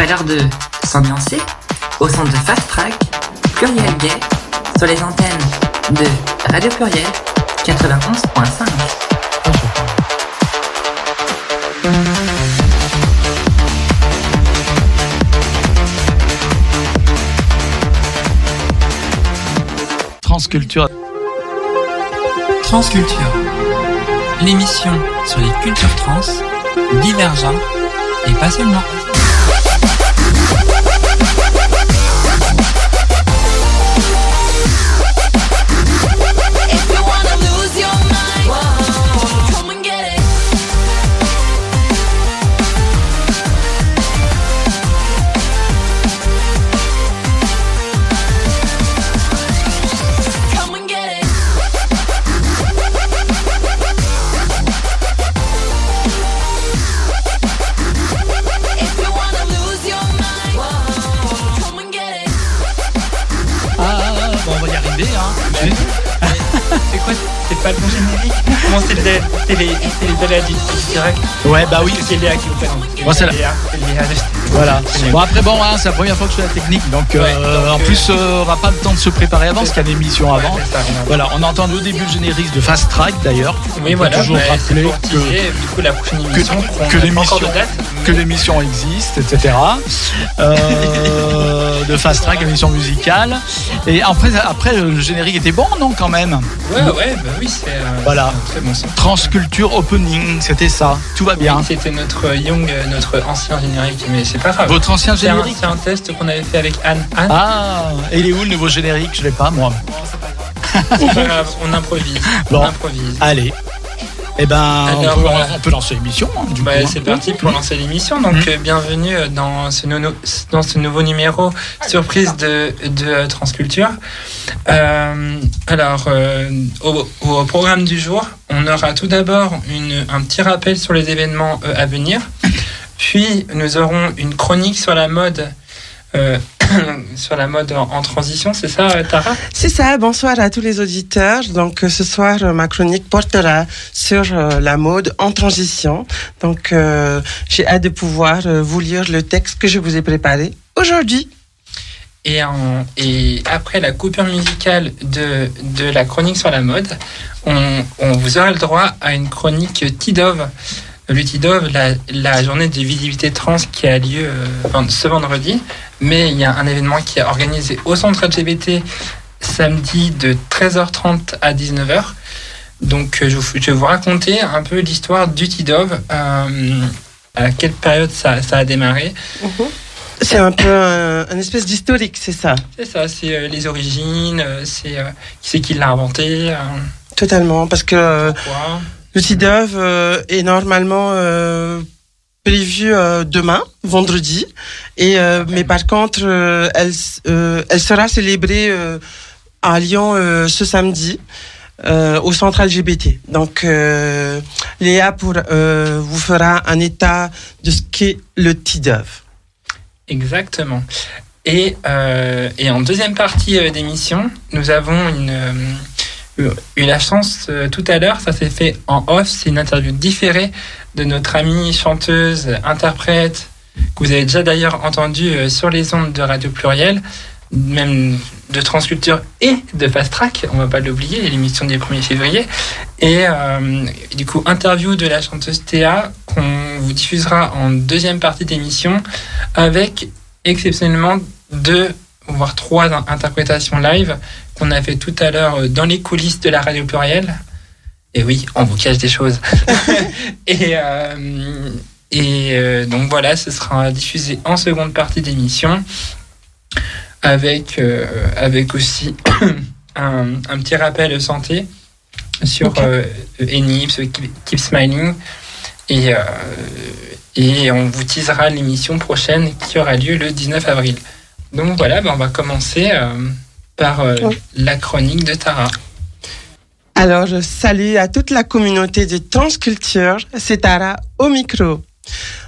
Pas l'heure de s'ambiancer au centre de Fast Track, Pluriel Gay, sur les antennes de Radio Pluriel 91.5. Transculture. Transculture, l'émission sur les cultures trans, divergentes et pas seulement. C'est le c'est les, direct Ouais, bah oui. C'est Léa qui vous fait. Bon, c'est Léa. Voilà. Bon après bon, hein, c'est la première fois que je fais la technique, donc, euh, donc, en euh, plus euh, on n'a pas le temps de se préparer avant, parce qu'il y a des émissions avant. Ouais, Voilà, on a entendu au début le générique de Fast Track d'ailleurs. Oui, On peut voilà. toujours bah, rappeler que, du coup, la prochaine émission. que que l'émission existe, etc. Euh, de Fast Track, émission musicale. Et après, après le générique était bon, non quand même? Ouais, ouais, bah oui, c'est. euh, Voilà. un Très bon son. Transculture Opening, c'était ça. Tout va bien. Oui, C'était notre Young, euh, notre ancien générique, mais c'est pas grave. Votre ancien un, générique? c'est un test qu'on avait fait avec Anne. Anne, Ah, et il est où le nouveau générique? Je l'ai pas moi. c'est pas grave, on improvise. Bon. On improvise. Allez. Eh ben, on, Alors, peut, voilà. on peut lancer l'émission. hein, Bah, coup, hein. c'est parti pour lancer l'émission. Donc, Mhm. euh, bienvenue dans ce, dans ce nouveau numéro surprise de, de Transculture. Euh, alors, euh, au, au programme du jour, on aura tout d'abord un petit rappel sur les événements à venir. Puis, nous aurons une chronique sur la mode. euh, sur la mode en, en transition, c'est ça, euh, Tara? C'est ça, bonsoir à tous les auditeurs. Donc euh, ce soir, euh, ma chronique portera sur la mode en transition. Donc euh, j'ai hâte de pouvoir vous lire le texte que je vous ai préparé aujourd'hui. Et, en- et après la coupure musicale de, de la chronique sur la mode, on, on vous aura le droit à une chronique TIDOV. Le TIDOV, la, la journée de visibilité trans qui a lieu euh, ce vendredi. Mais il y a un événement qui est organisé au centre LGBT samedi de 13h30 à 19h. Donc euh, je, vais vous raconter un peu l'histoire du TIDOV, euh, à quelle période ça, ça a démarré. C'est un peu un, un espèce d'historique, c'est ça? C'est ça, c'est euh, les origines, c'est qui c'est qui l'a inventé, Totalement, parce que pourquoi? Le TIDOV euh, est normalement euh, prévu euh, demain, vendredi, euh, mais par contre, elle, sera célébrée à Lyon ce samedi. au centre LGBT. Donc, Léa pour, vous fera un état de ce qu'est le TIDOV. Exactement. Et, et en deuxième partie d'émission, nous avons une, eu la chance tout à l'heure, ça s'est fait en off, c'est une interview différée de notre amie chanteuse, interprète, que vous avez déjà d'ailleurs entendu euh, sur les ondes de Radio Pluriel, même de Transculture et de Fast Track, on va pas l'oublier, l'émission du 1er février. Et euh, du coup, interview de la chanteuse Théa qu'on vous diffusera en deuxième partie d'émission avec exceptionnellement deux voire trois in- interprétations live qu'on a fait tout à l'heure euh, dans les coulisses de la radio plurielle. Et oui, on vous cache des choses. et euh, et euh, donc voilà, ce sera diffusé en seconde partie d'émission avec, euh, avec aussi un, un petit rappel santé sur Ok. euh, Enips, Keep, Keep Smiling. Et, et on vous teasera l'émission prochaine qui aura lieu le 19 avril. Donc voilà, ben on va commencer par euh, la chronique de Tara. Alors, je salue à toute la communauté de Transculture. C'est Tara au micro.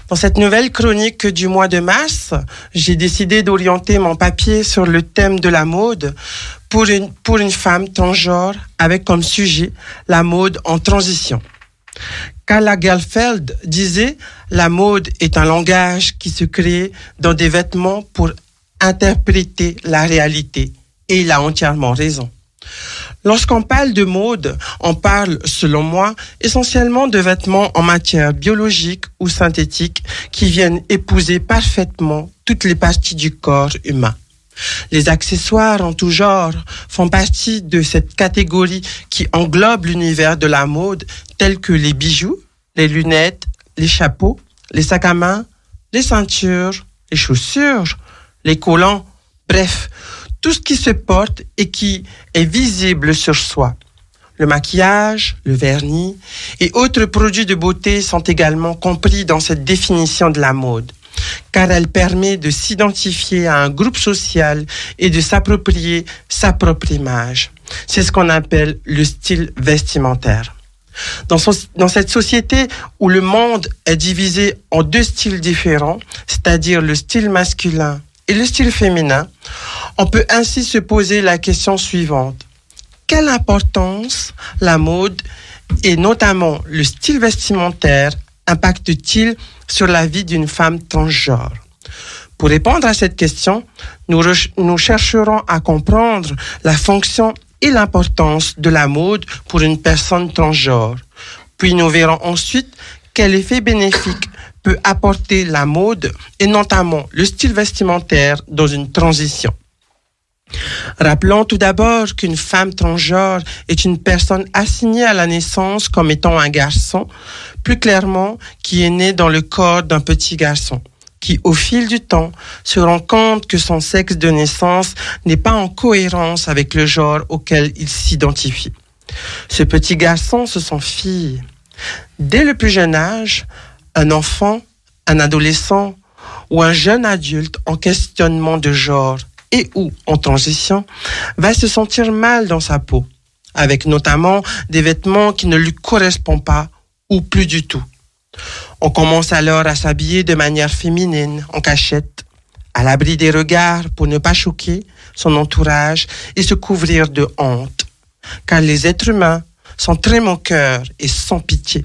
Dans cette nouvelle chronique du mois de mars, j'ai décidé d'orienter mon papier sur le thème de la mode pour une, pour une femme transgenre avec comme sujet la mode en transition. Karl Lagerfeld disait La mode est un langage qui se crée dans des vêtements pour interpréter la réalité. Et il a entièrement raison. Lorsqu'on parle de mode, on parle, selon moi, essentiellement de vêtements en matière biologique ou synthétique qui viennent épouser parfaitement toutes les parties du corps humain. Les accessoires en tout genre font partie de cette catégorie qui englobe l'univers de la mode, tels que les bijoux, les lunettes, les chapeaux, les sacs à main, les ceintures, les chaussures, les collants, bref, tout ce qui se porte et qui est visible sur soi. Le maquillage, le vernis et autres produits de beauté sont également compris dans cette définition de la mode, car elle permet de s'identifier à un groupe social et de s'approprier sa propre image. C'est ce qu'on appelle le style vestimentaire. Dans, cette société où le monde est divisé en deux styles différents, c'est-à-dire le style masculin et le style féminin, on peut ainsi se poser la question suivante. Quelle importance la mode et notamment le style vestimentaire impacte-t-il sur la vie d'une femme transgenre? Pour répondre à cette question, nous, nous chercherons à comprendre la fonction et l'importance de la mode pour une personne transgenre. Puis nous verrons ensuite quel effet bénéfique peut apporter la mode et notamment le style vestimentaire dans une transition. Rappelons tout d'abord qu'une femme transgenre est une personne assignée à la naissance comme étant un garçon, plus clairement qui est né dans le corps d'un petit garçon, qui au fil du temps se rend compte que son sexe de naissance n'est pas en cohérence avec le genre auquel il s'identifie. Ce petit garçon se sent fille. Dès le plus jeune âge, un enfant, un adolescent ou un jeune adulte en questionnement de genre et ou en transition va se sentir mal dans sa peau, avec notamment des vêtements qui ne lui correspondent pas ou plus du tout. On commence alors à s'habiller de manière féminine, en cachette, à l'abri des regards pour ne pas choquer son entourage et se couvrir de honte. Car les êtres humains sont très moqueurs et sans pitié,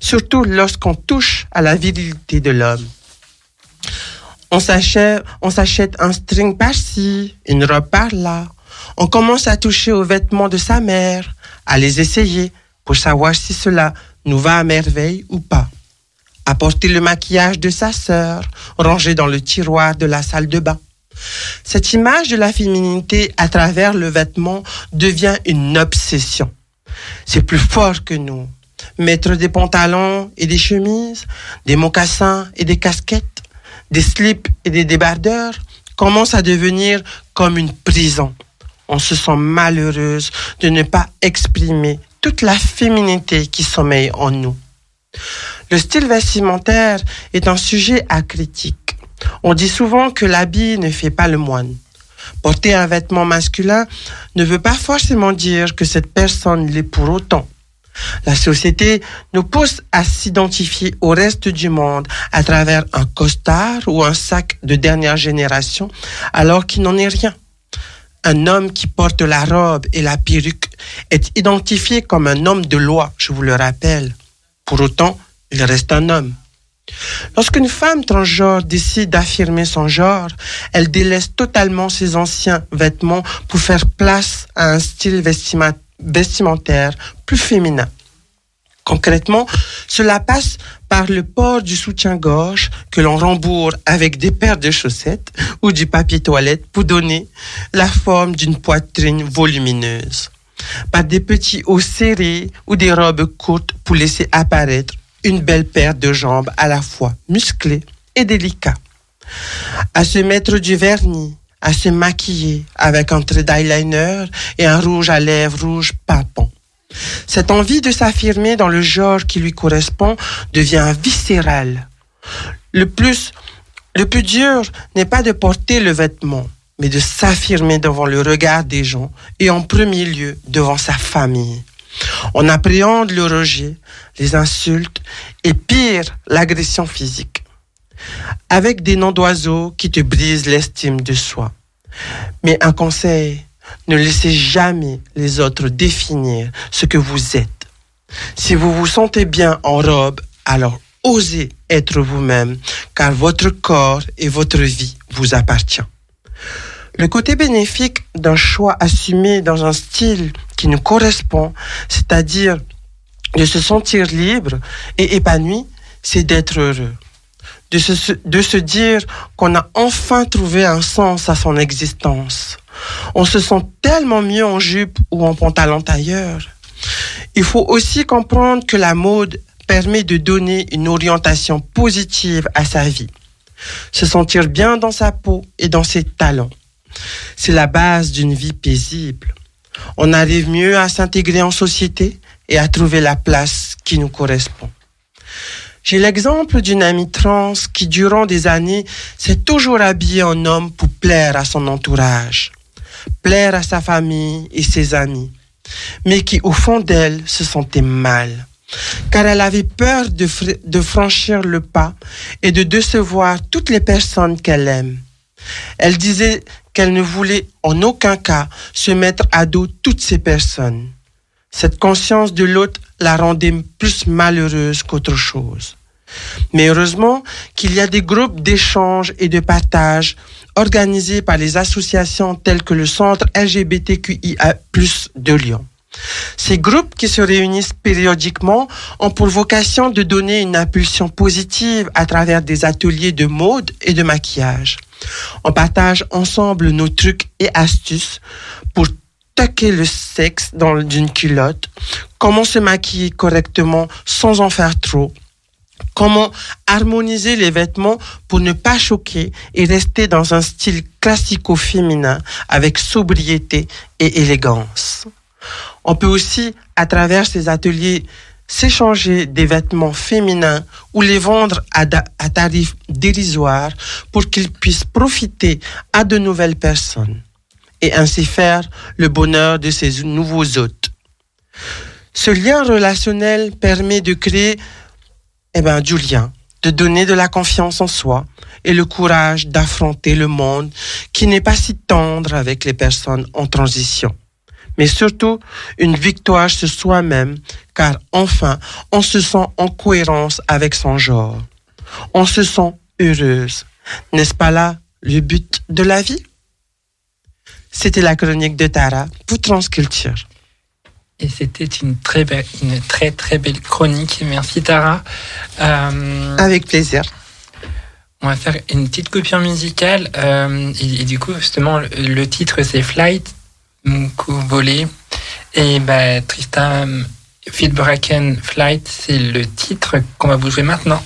surtout lorsqu'on touche à la virilité de l'homme. On s'achète, un string par-ci, une robe par-là. On commence à toucher aux vêtements de sa mère, à les essayer pour savoir si cela nous va à merveille ou pas. À porter le maquillage de sa sœur, rangé dans le tiroir de la salle de bain. Cette image de la féminité à travers le vêtement devient une obsession. C'est plus fort que nous. Mettre des pantalons et des chemises, des mocassins et des casquettes, des slips et des débardeurs commence à devenir comme une prison. On se sent malheureuse de ne pas exprimer toute la féminité qui sommeille en nous. Le style vestimentaire est un sujet à critique. On dit souvent que l'habit ne fait pas le moine. Porter un vêtement masculin ne veut pas forcément dire que cette personne l'est pour autant. La société nous pousse à s'identifier au reste du monde à travers un costard ou un sac de dernière génération, alors qu'il n'en est rien. Un homme qui porte la robe et la perruque est identifié comme un homme de loi, je vous le rappelle. Pour autant, il reste un homme. Lorsqu'une femme transgenre décide d'affirmer son genre, elle délaisse totalement ses anciens vêtements pour faire place à un style vestima- vestimentaire plus féminin. Concrètement, cela passe par le port du soutien-gorge que l'on rembourre avec des paires de chaussettes ou du papier toilette pour donner la forme d'une poitrine volumineuse. Par des petits hauts serrés ou des robes courtes pour laisser apparaître une belle paire de jambes à la fois musclées et délicates. À se mettre du vernis, à se maquiller avec un trait d'eyeliner et un rouge à lèvres rouge pimpant. Cette envie de s'affirmer dans le genre qui lui correspond devient viscérale. Le plus, le plus dur n'est pas de porter le vêtement, mais de s'affirmer devant le regard des gens et en premier lieu devant sa famille. On appréhende le rejet, les insultes et pire, l'agression physique. Avec des noms d'oiseaux qui te brisent l'estime de soi. Mais un conseil, ne laissez jamais les autres définir ce que vous êtes. Si vous vous sentez bien en robe, alors osez être vous-même, car votre corps et votre vie vous appartient. Le côté bénéfique d'un choix assumé dans un style qui nous correspond, c'est-à-dire de se sentir libre et épanoui, c'est d'être heureux. De se, de se dire qu'on a enfin trouvé un sens à son existence. On se sent tellement mieux en jupe ou en pantalon tailleur. Il faut aussi comprendre que la mode permet de donner une orientation positive à sa vie. Se sentir bien dans sa peau et dans ses talents. C'est la base d'une vie paisible. On arrive mieux à s'intégrer en société et à trouver la place qui nous correspond. J'ai l'exemple d'une amie trans qui, durant des années, s'est toujours habillée en homme pour plaire à son entourage, plaire à sa famille et ses amis, mais qui, au fond d'elle, se sentait mal, car elle avait peur de, fr- de franchir le pas et de décevoir toutes les personnes qu'elle aime. Elle disait qu'elle ne voulait en aucun cas se mettre à dos toutes ces personnes. Cette conscience de l'autre la rendait plus malheureuse qu'autre chose. Mais heureusement qu'il y a des groupes d'échange et de partage organisés par les associations telles que le Centre LGBTQIA+ de Lyon. Ces groupes qui se réunissent périodiquement ont pour vocation de donner une impulsion positive à travers des ateliers de mode et de maquillage. On partage ensemble nos trucs et astuces pour taquer le sexe dans une culotte, comment se maquiller correctement sans en faire trop, comment harmoniser les vêtements pour ne pas choquer et rester dans un style classico-féminin avec sobriété et élégance. On peut aussi, à travers ces ateliers, s'échanger des vêtements féminins ou les vendre à, à tarif dérisoire pour qu'ils puissent profiter à de nouvelles personnes et ainsi faire le bonheur de ces nouveaux hôtes. Ce lien relationnel permet de créer eh ben, du lien, de donner de la confiance en soi et le courage d'affronter le monde qui n'est pas si tendre avec les personnes en transition. Mais surtout, une victoire sur soi-même, car enfin, on se sent en cohérence avec son genre. On se sent heureuse. N'est-ce pas là le but de la vie? C'était la chronique de Tara pour Transculture. Et c'était une très belle, une très très belle chronique. Merci Tara. Euh, Avec plaisir. on va faire une petite coupure musicale. euh, et, et du coup, justement, le, le titre c'est Flight, coup volé. Et bah, Tristan Fitzbracken Flight, c'est le titre qu'on va vous jouer maintenant.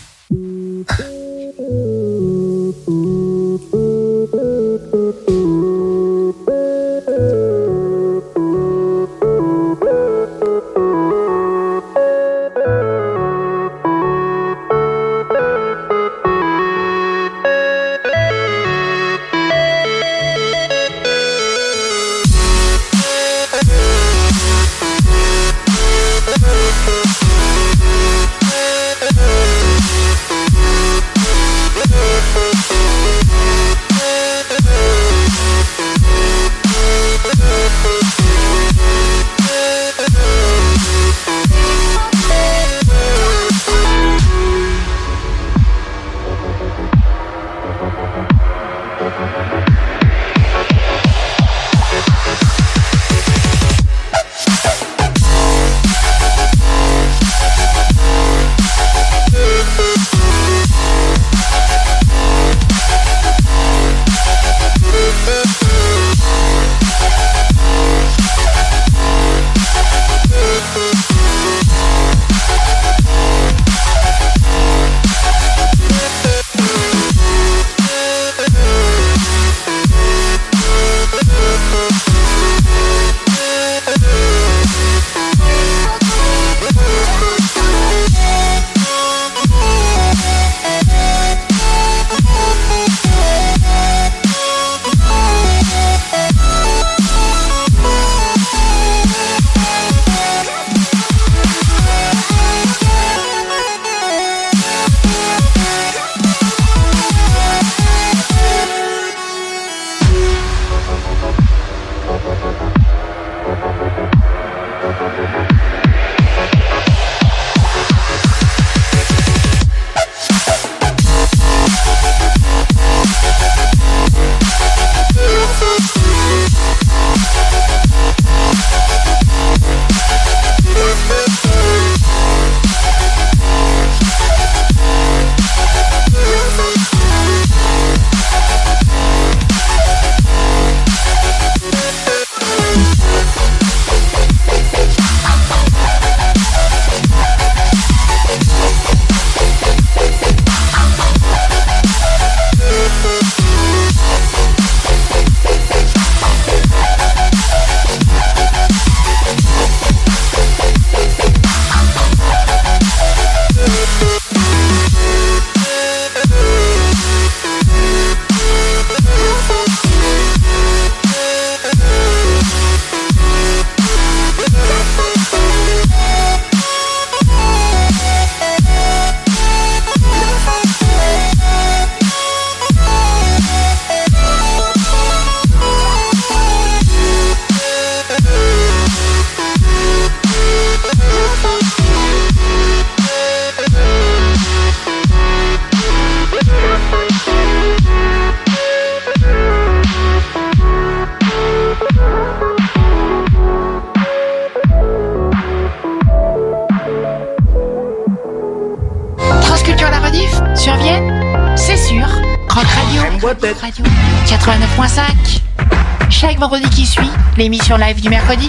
L'émission live du mercredi.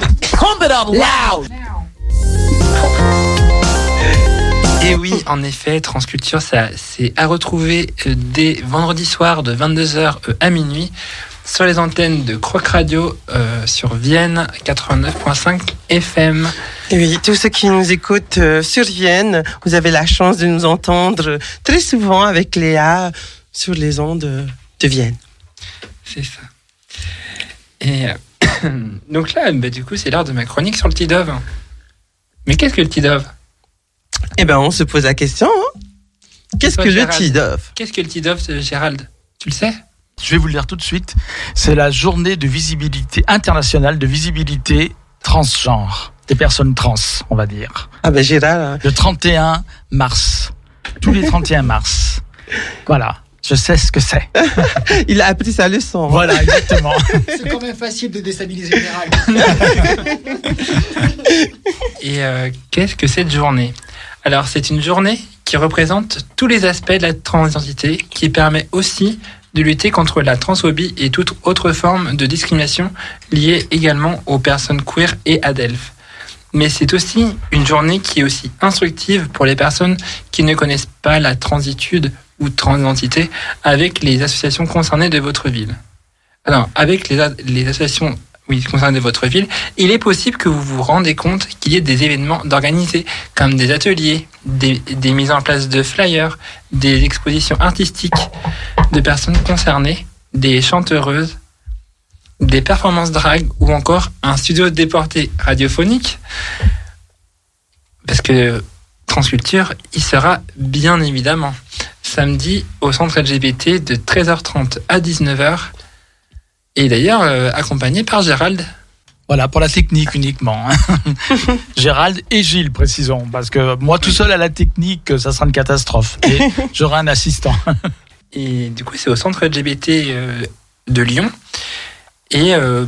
Et oui, en effet, Transculture, ça, c'est à retrouver euh, dès vendredi soir de 22h à minuit sur les antennes de Croc Radio euh, sur Vienne 89.5 FM. Et oui, tous ceux qui nous écoutent euh, sur Vienne, vous avez la chance de nous entendre très souvent avec Léa sur les ondes de Vienne. C'est ça. Et euh, donc là, bah, du coup, c'est l'heure de ma chronique sur le Tidove. Mais qu'est-ce que le Tidove Eh ben, on se pose la question. hein. Qu'est-ce que le Gérald. TIDOF Qu'est-ce que le Tidove, euh, Gérald? Tu le sais? Je vais vous le dire tout de suite. C'est la journée de visibilité internationale de visibilité transgenre. Des personnes trans, on va dire. Ah ben Gérald, Le 31 mars. Tous les 31 mars. Voilà. Je sais ce que c'est. il a appris sa leçon. Voilà, exactement. C'est quand même facile de déstabiliser Général. Et euh, qu'est-ce que cette journée? Alors, c'est une journée qui représente tous les aspects de la transidentité, qui permet aussi de lutter contre la transphobie et toute autre forme de discrimination liée également aux personnes queer et adelphes. Mais c'est aussi une journée qui est aussi instructive pour les personnes qui ne connaissent pas la transitude ou transidentité avec les associations concernées de votre ville. Alors, avec les, les associations concernées de votre ville, il est possible que vous vous rendez compte qu'il y ait des événements d'organisés, comme des ateliers, des, des mises en place de flyers, des expositions artistiques de personnes concernées, des chanteuses, des performances drag ou encore un studio déporté radiophonique. Parce que Transculture y sera bien évidemment samedi au centre LGBT de 13h30 à 19h et d'ailleurs euh, accompagné par Gérald. Voilà, pour la technique uniquement. hein. Gérald et Gilles, précisons. Parce que moi, tout seul à la technique, ça sera une catastrophe. Et j'aurai un assistant. Et du coup, c'est au centre LGBT euh, de Lyon. Et euh,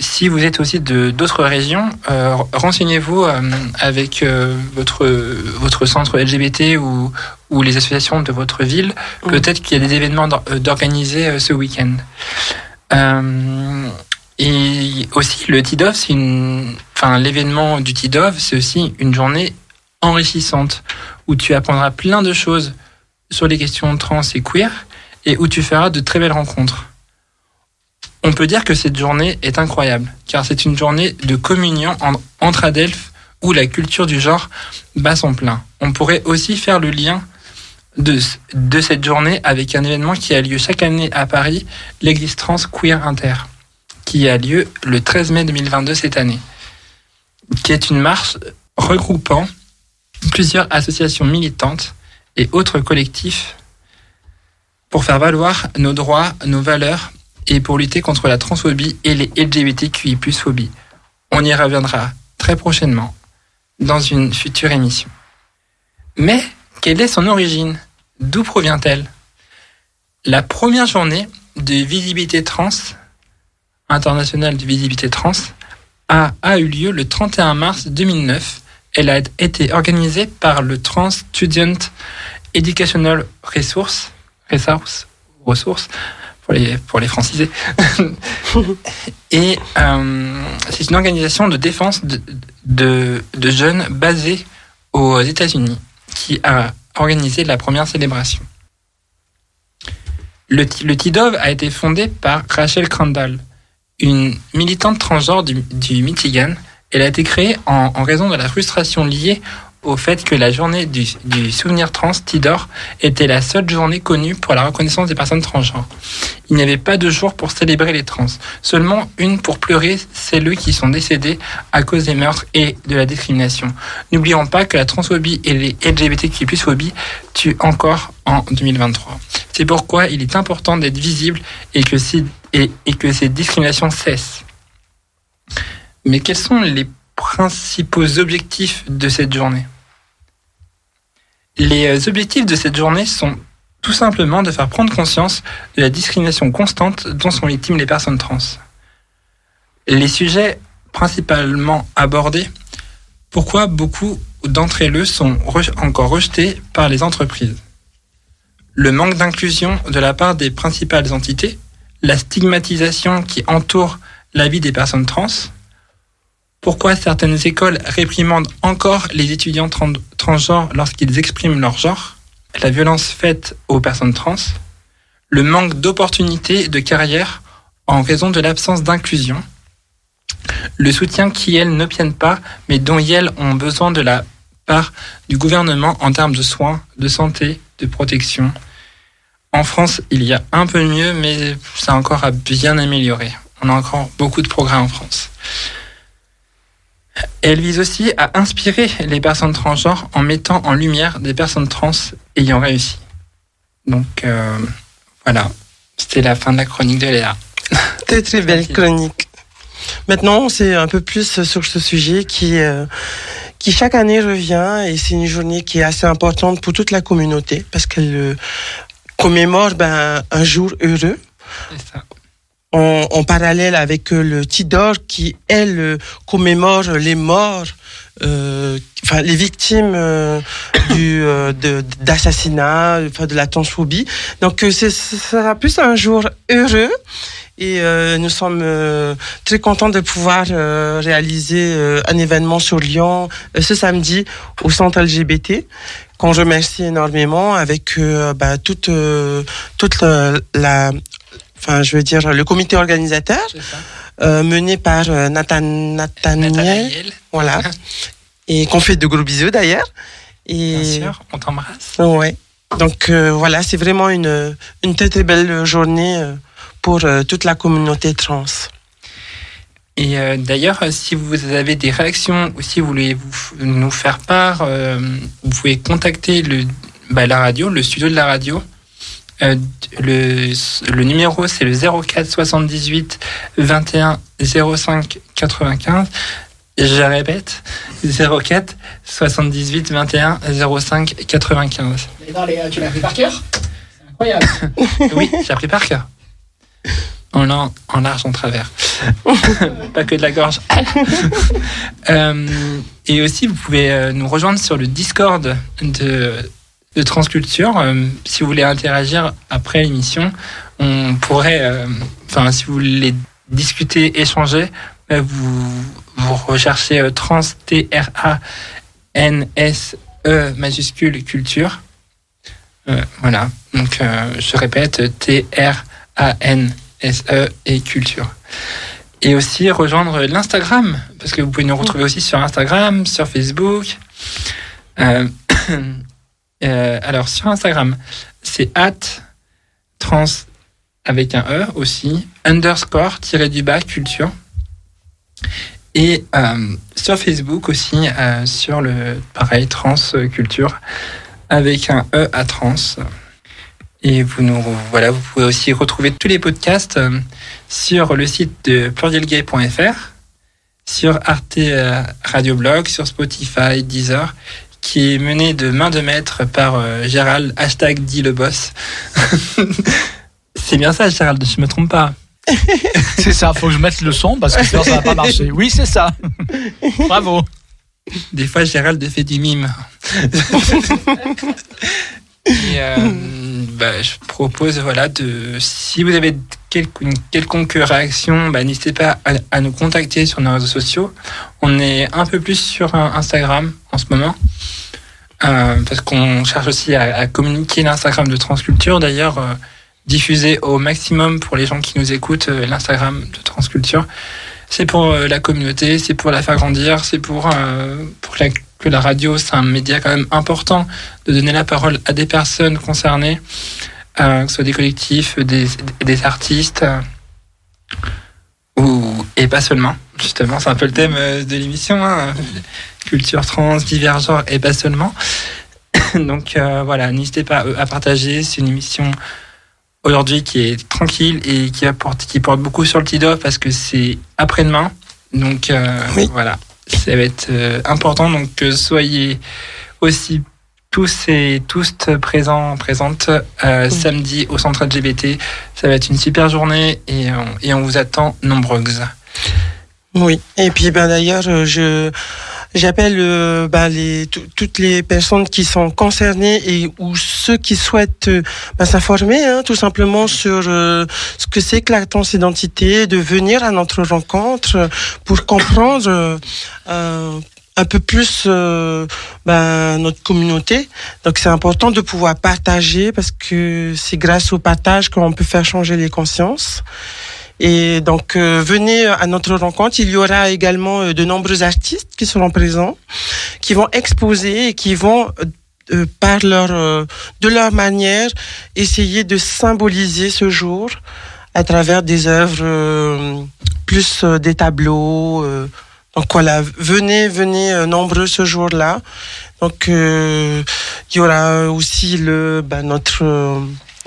si vous êtes aussi de d'autres régions, euh, renseignez-vous euh, avec euh, votre votre centre LGBT ou ou les associations de votre ville. Mm. Peut-être qu'il y a des événements d'or- d'organiser ce week-end. Et aussi le TIDOF, c'est une, enfin l'événement du TIDOF, c'est aussi une journée enrichissante où tu apprendras plein de choses sur les questions trans et queer et où tu feras de très belles rencontres. On peut dire que cette journée est incroyable, car c'est une journée de communion en- entre adelphes où la culture du genre bat son plein. On pourrait aussi faire le lien de, de cette journée avec un événement qui a lieu chaque année à Paris, l'existence Queer Inter, qui a lieu le 13 mai 2022 cette année, qui est une marche regroupant plusieurs associations militantes et autres collectifs pour faire valoir nos droits, nos valeurs et pour lutter contre la transphobie et les LGBTQI+ phobie. On y reviendra très prochainement dans une future émission. Mais quelle est son origine? D'où provient-elle? La première journée de visibilité trans, internationale de visibilité trans, a, a eu lieu le 31 mars 2009. Elle a été organisée par le Trans Student Educational Resource, Resource, ressources pour les, pour les francisés. Et euh, c'est une organisation de défense de, de, de jeunes basée aux États-Unis qui a organisé la première célébration. Le, le TIDOV a été fondé par Rachel Crandall, une militante transgenre du, du Michigan. Elle a été créée en, en raison de la frustration liée au fait que la journée du, souvenir trans, TIDOR, était la seule journée connue pour la reconnaissance des personnes transgenres. Il n'y avait pas de jour pour célébrer les trans, seulement une pour pleurer celles qui sont décédées à cause des meurtres et de la discrimination. N'oublions pas que la transphobie et les LGBTQI+, phobie tuent encore en 2023. C'est pourquoi il est important d'être visible et que, et que ces discriminations cessent. Mais quels sont les principaux objectifs de cette journée Les euh, objectifs de cette journée sont tout simplement de faire prendre conscience de la discrimination constante dont sont victimes les personnes trans. Les sujets principalement abordés, pourquoi beaucoup d'entre eux sont re- encore rejetés par les entreprises le manque d'inclusion de la part des principales entités, la stigmatisation qui entoure la vie des personnes trans, pourquoi certaines écoles réprimandent encore les étudiants tran- transgenres lorsqu'ils expriment leur genre, la violence faite aux personnes trans, le manque d'opportunités de carrière en raison de l'absence d'inclusion, le soutien qui, elles, n'obtiennent pas, mais dont elles ont besoin de la part du gouvernement en termes de soins, de santé, de protection? En France, il y a un peu mieux, mais c'est encore à bien améliorer. On a encore beaucoup de progrès en France. Elle vise aussi à inspirer les personnes transgenres en mettant en lumière des personnes trans ayant réussi. Donc euh, voilà, c'était la fin de la chronique de Léa. Très très belle chronique. Maintenant, c'est un peu plus sur ce sujet qui, euh, qui chaque année revient et c'est une journée qui est assez importante pour toute la communauté parce qu'elle euh, commémore ben, un jour heureux C'est ça. En, en parallèle avec euh, le Tidor qui, elle, commémore les morts, euh, enfin les victimes euh, du euh, d'assassinat, enfin de la transphobie. Donc euh, ce sera plus un jour heureux. Et euh, nous sommes très contents de pouvoir réaliser un événement sur Lyon ce samedi au centre LGBT qu'on remercie énormément avec bah, toute toute la enfin je veux dire le comité organisateur euh, mené par euh, Nathan, Nathaniel. Nathanaël, voilà. Et qu'on fait de gros bisous d'ailleurs. Et bien sûr, on t'embrasse. ouais. Donc euh, voilà c'est vraiment une une très très belle journée pour euh, toute la communauté trans. Et euh, d'ailleurs, si vous avez des réactions ou si vous voulez vous, nous faire part, vous pouvez contacter le, bah, la radio, le studio de la radio. Euh, le, le numéro, c'est le 04 78 21 05 95. Je répète, 04 78 21 05 95. Et non, Léa, tu l'as fait par cœur? C'est incroyable. Oui, j'ai appris par cœur. En, en large, en travers. Pas que de la gorge. Euh, et aussi, vous pouvez euh, nous rejoindre sur le Discord de, de Transculture. Euh, si vous voulez interagir après l'émission, on pourrait, euh, enfin, si vous voulez discuter, échanger, euh, vous, vous recherchez Trans, T-R-A-N-S-E majuscule culture. Voilà. Donc, je répète, T-R-A-N-S-E et culture. Et aussi rejoindre l'Instagram, parce que vous pouvez nous retrouver aussi sur Instagram, sur Facebook. Euh, alors, sur Instagram, c'est at trans avec un E aussi, underscore tiré du bas culture. Et euh, sur Facebook aussi, euh, sur le pareil, trans culture avec un E à trans. Et vous nous voilà, vous pouvez aussi retrouver tous les podcasts sur le site de plurielgay.fr, sur Arte Radio Blog, sur Spotify, Deezer, qui est mené de main de maître par euh, Gérald, hashtag dit le boss. C'est bien ça, Gérald, je me trompe pas. C'est ça, faut que je mette le son parce que sinon ça va pas marcher. Oui, c'est ça. Bravo. Des fois, Gérald fait du mime. Et euh, bah, je propose, voilà, de, si vous avez une quelconque réaction, bah, n'hésitez pas à, nous contacter sur nos réseaux sociaux. On est un peu plus sur euh, Instagram en ce moment. Euh, parce qu'on cherche aussi à, communiquer l'Instagram de Transculture. D'ailleurs, euh, diffuser au maximum pour les gens qui nous écoutent l'Instagram de Transculture. C'est pour la communauté, c'est pour la faire grandir, c'est pour, pour la- que la radio, c'est un média quand même important de donner la parole à des personnes concernées, euh, que ce soit des collectifs, des, des artistes, euh, ou, et pas seulement. Justement, c'est un peu le thème euh, de l'émission, hein, culture trans, divers genres et pas seulement. Donc euh, voilà, n'hésitez pas à, partager. C'est une émission aujourd'hui qui est tranquille et qui apporte, qui porte beaucoup sur le TIDOF parce que c'est après-demain. Donc euh, Oui. voilà, ça va être euh, important. Donc soyez aussi tous et tous présents, présentes euh, samedi au centre LGBT. Ça va être une super journée et, on- et on vous attend nombreuses. Oui, et puis ben d'ailleurs, euh, je j'appelle euh, bah, les tout- toutes les personnes qui sont concernées et ou ceux qui souhaitent euh, bah, s'informer hein, tout simplement sur euh, ce que c'est que la transidentité, de venir à notre rencontre pour comprendre un peu plus ben, notre communauté. Donc c'est important de pouvoir partager parce que c'est grâce au partage qu'on peut faire changer les consciences. Et donc euh, venez à notre rencontre. Il y aura également euh, de nombreux artistes qui seront présents, qui vont exposer et qui vont euh, par leur de leur manière essayer de symboliser ce jour à travers des œuvres plus des tableaux. donc voilà, venez, venez nombreux ce jour-là. Donc il y aura aussi le ben, notre,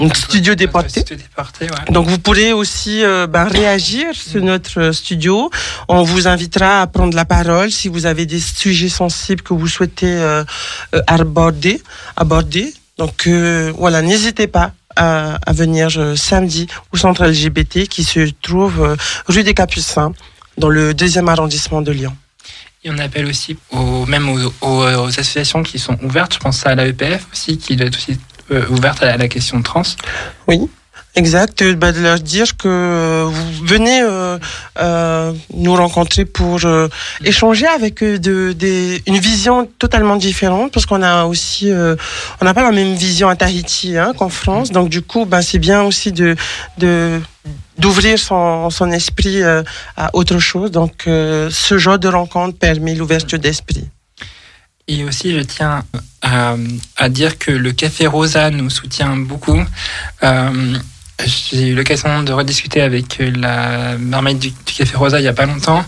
notre studio ouais. Donc vous pourrez aussi euh, ben, réagir sur notre euh, studio. On vous invitera à prendre la parole si vous avez des sujets sensibles que vous souhaitez euh, aborder. aborder. Donc euh, voilà, n'hésitez pas à, à venir samedi au centre LGBT qui se trouve rue des Capucins dans le deuxième arrondissement de Lyon. Et on appelle aussi aux, même aux, associations qui sont ouvertes. Je pense à l'AEPF aussi, qui doit être aussi euh, ouverte à la, question trans. Exact, euh, bah, de leur dire que euh, vous venez euh, nous rencontrer pour échanger avec eux une vision totalement différente parce qu'on a aussi on n'a pas la même vision à Tahiti hein, qu'en France donc du coup bah, c'est bien aussi de d'ouvrir son, esprit à autre chose donc ce genre de rencontre permet l'ouverture d'esprit. Et aussi, je tiens à, à dire que le Café Rosa nous soutient beaucoup. Euh, J'ai eu l'occasion de rediscuter avec la marmaille du, Café Rosa il n'y a pas longtemps.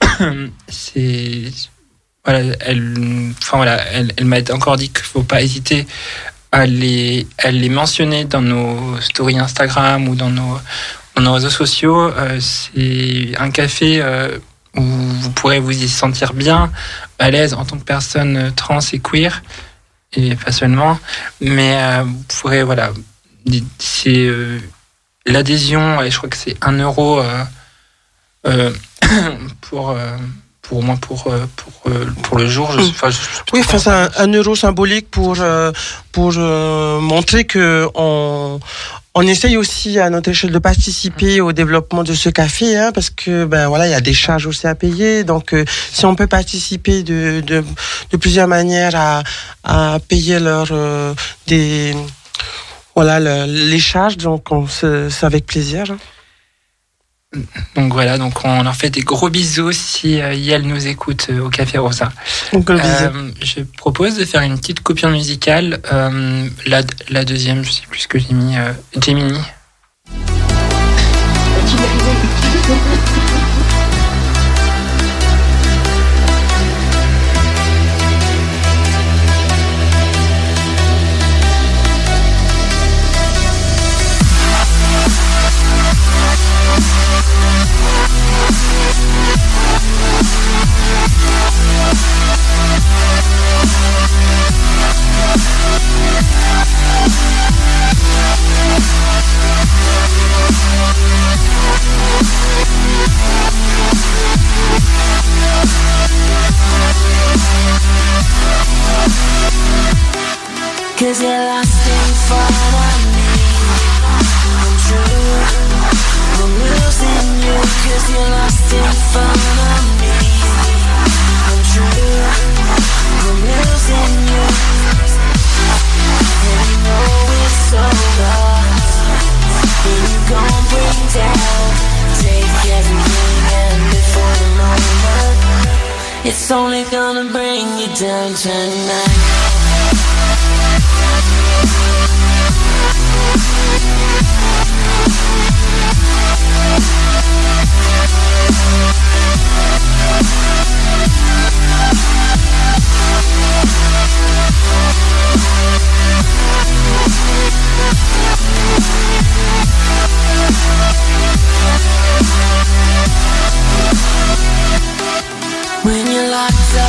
C'est voilà, elle, enfin voilà, elle, m'a encore dit qu'il faut pas hésiter à les, à les mentionner dans nos stories Instagram ou dans nos, dans nos réseaux sociaux. Euh, C'est un café euh, où vous pourrez vous y sentir bien, à l'aise en tant que personne trans et queer, et pas seulement, mais euh, vous pourrez, voilà, c'est euh, l'adhésion, et je crois que c'est un euro euh, pour, pour moins pour, pour, pour le jour. Je, enfin, je- Oui, c'est un, euro symbolique pour pour montrer que on on essaye aussi à notre échelle de participer au développement de ce café, hein, parce que ben voilà, il y a des charges aussi à payer. Donc, euh, si on peut participer de de, de plusieurs manières à à payer leur euh, des voilà le- les charges, donc on se- c'est avec plaisir. Donc voilà, donc on leur fait des gros bisous si euh, Yael nous écoute euh, au Café Rosa. Donc, gros bisous. Euh, je propose de faire une petite coupure musicale. Euh, la, la deuxième, je sais plus ce que j'ai mis, euh, Gemini. It's only gonna bring you down tonight. When you're locked up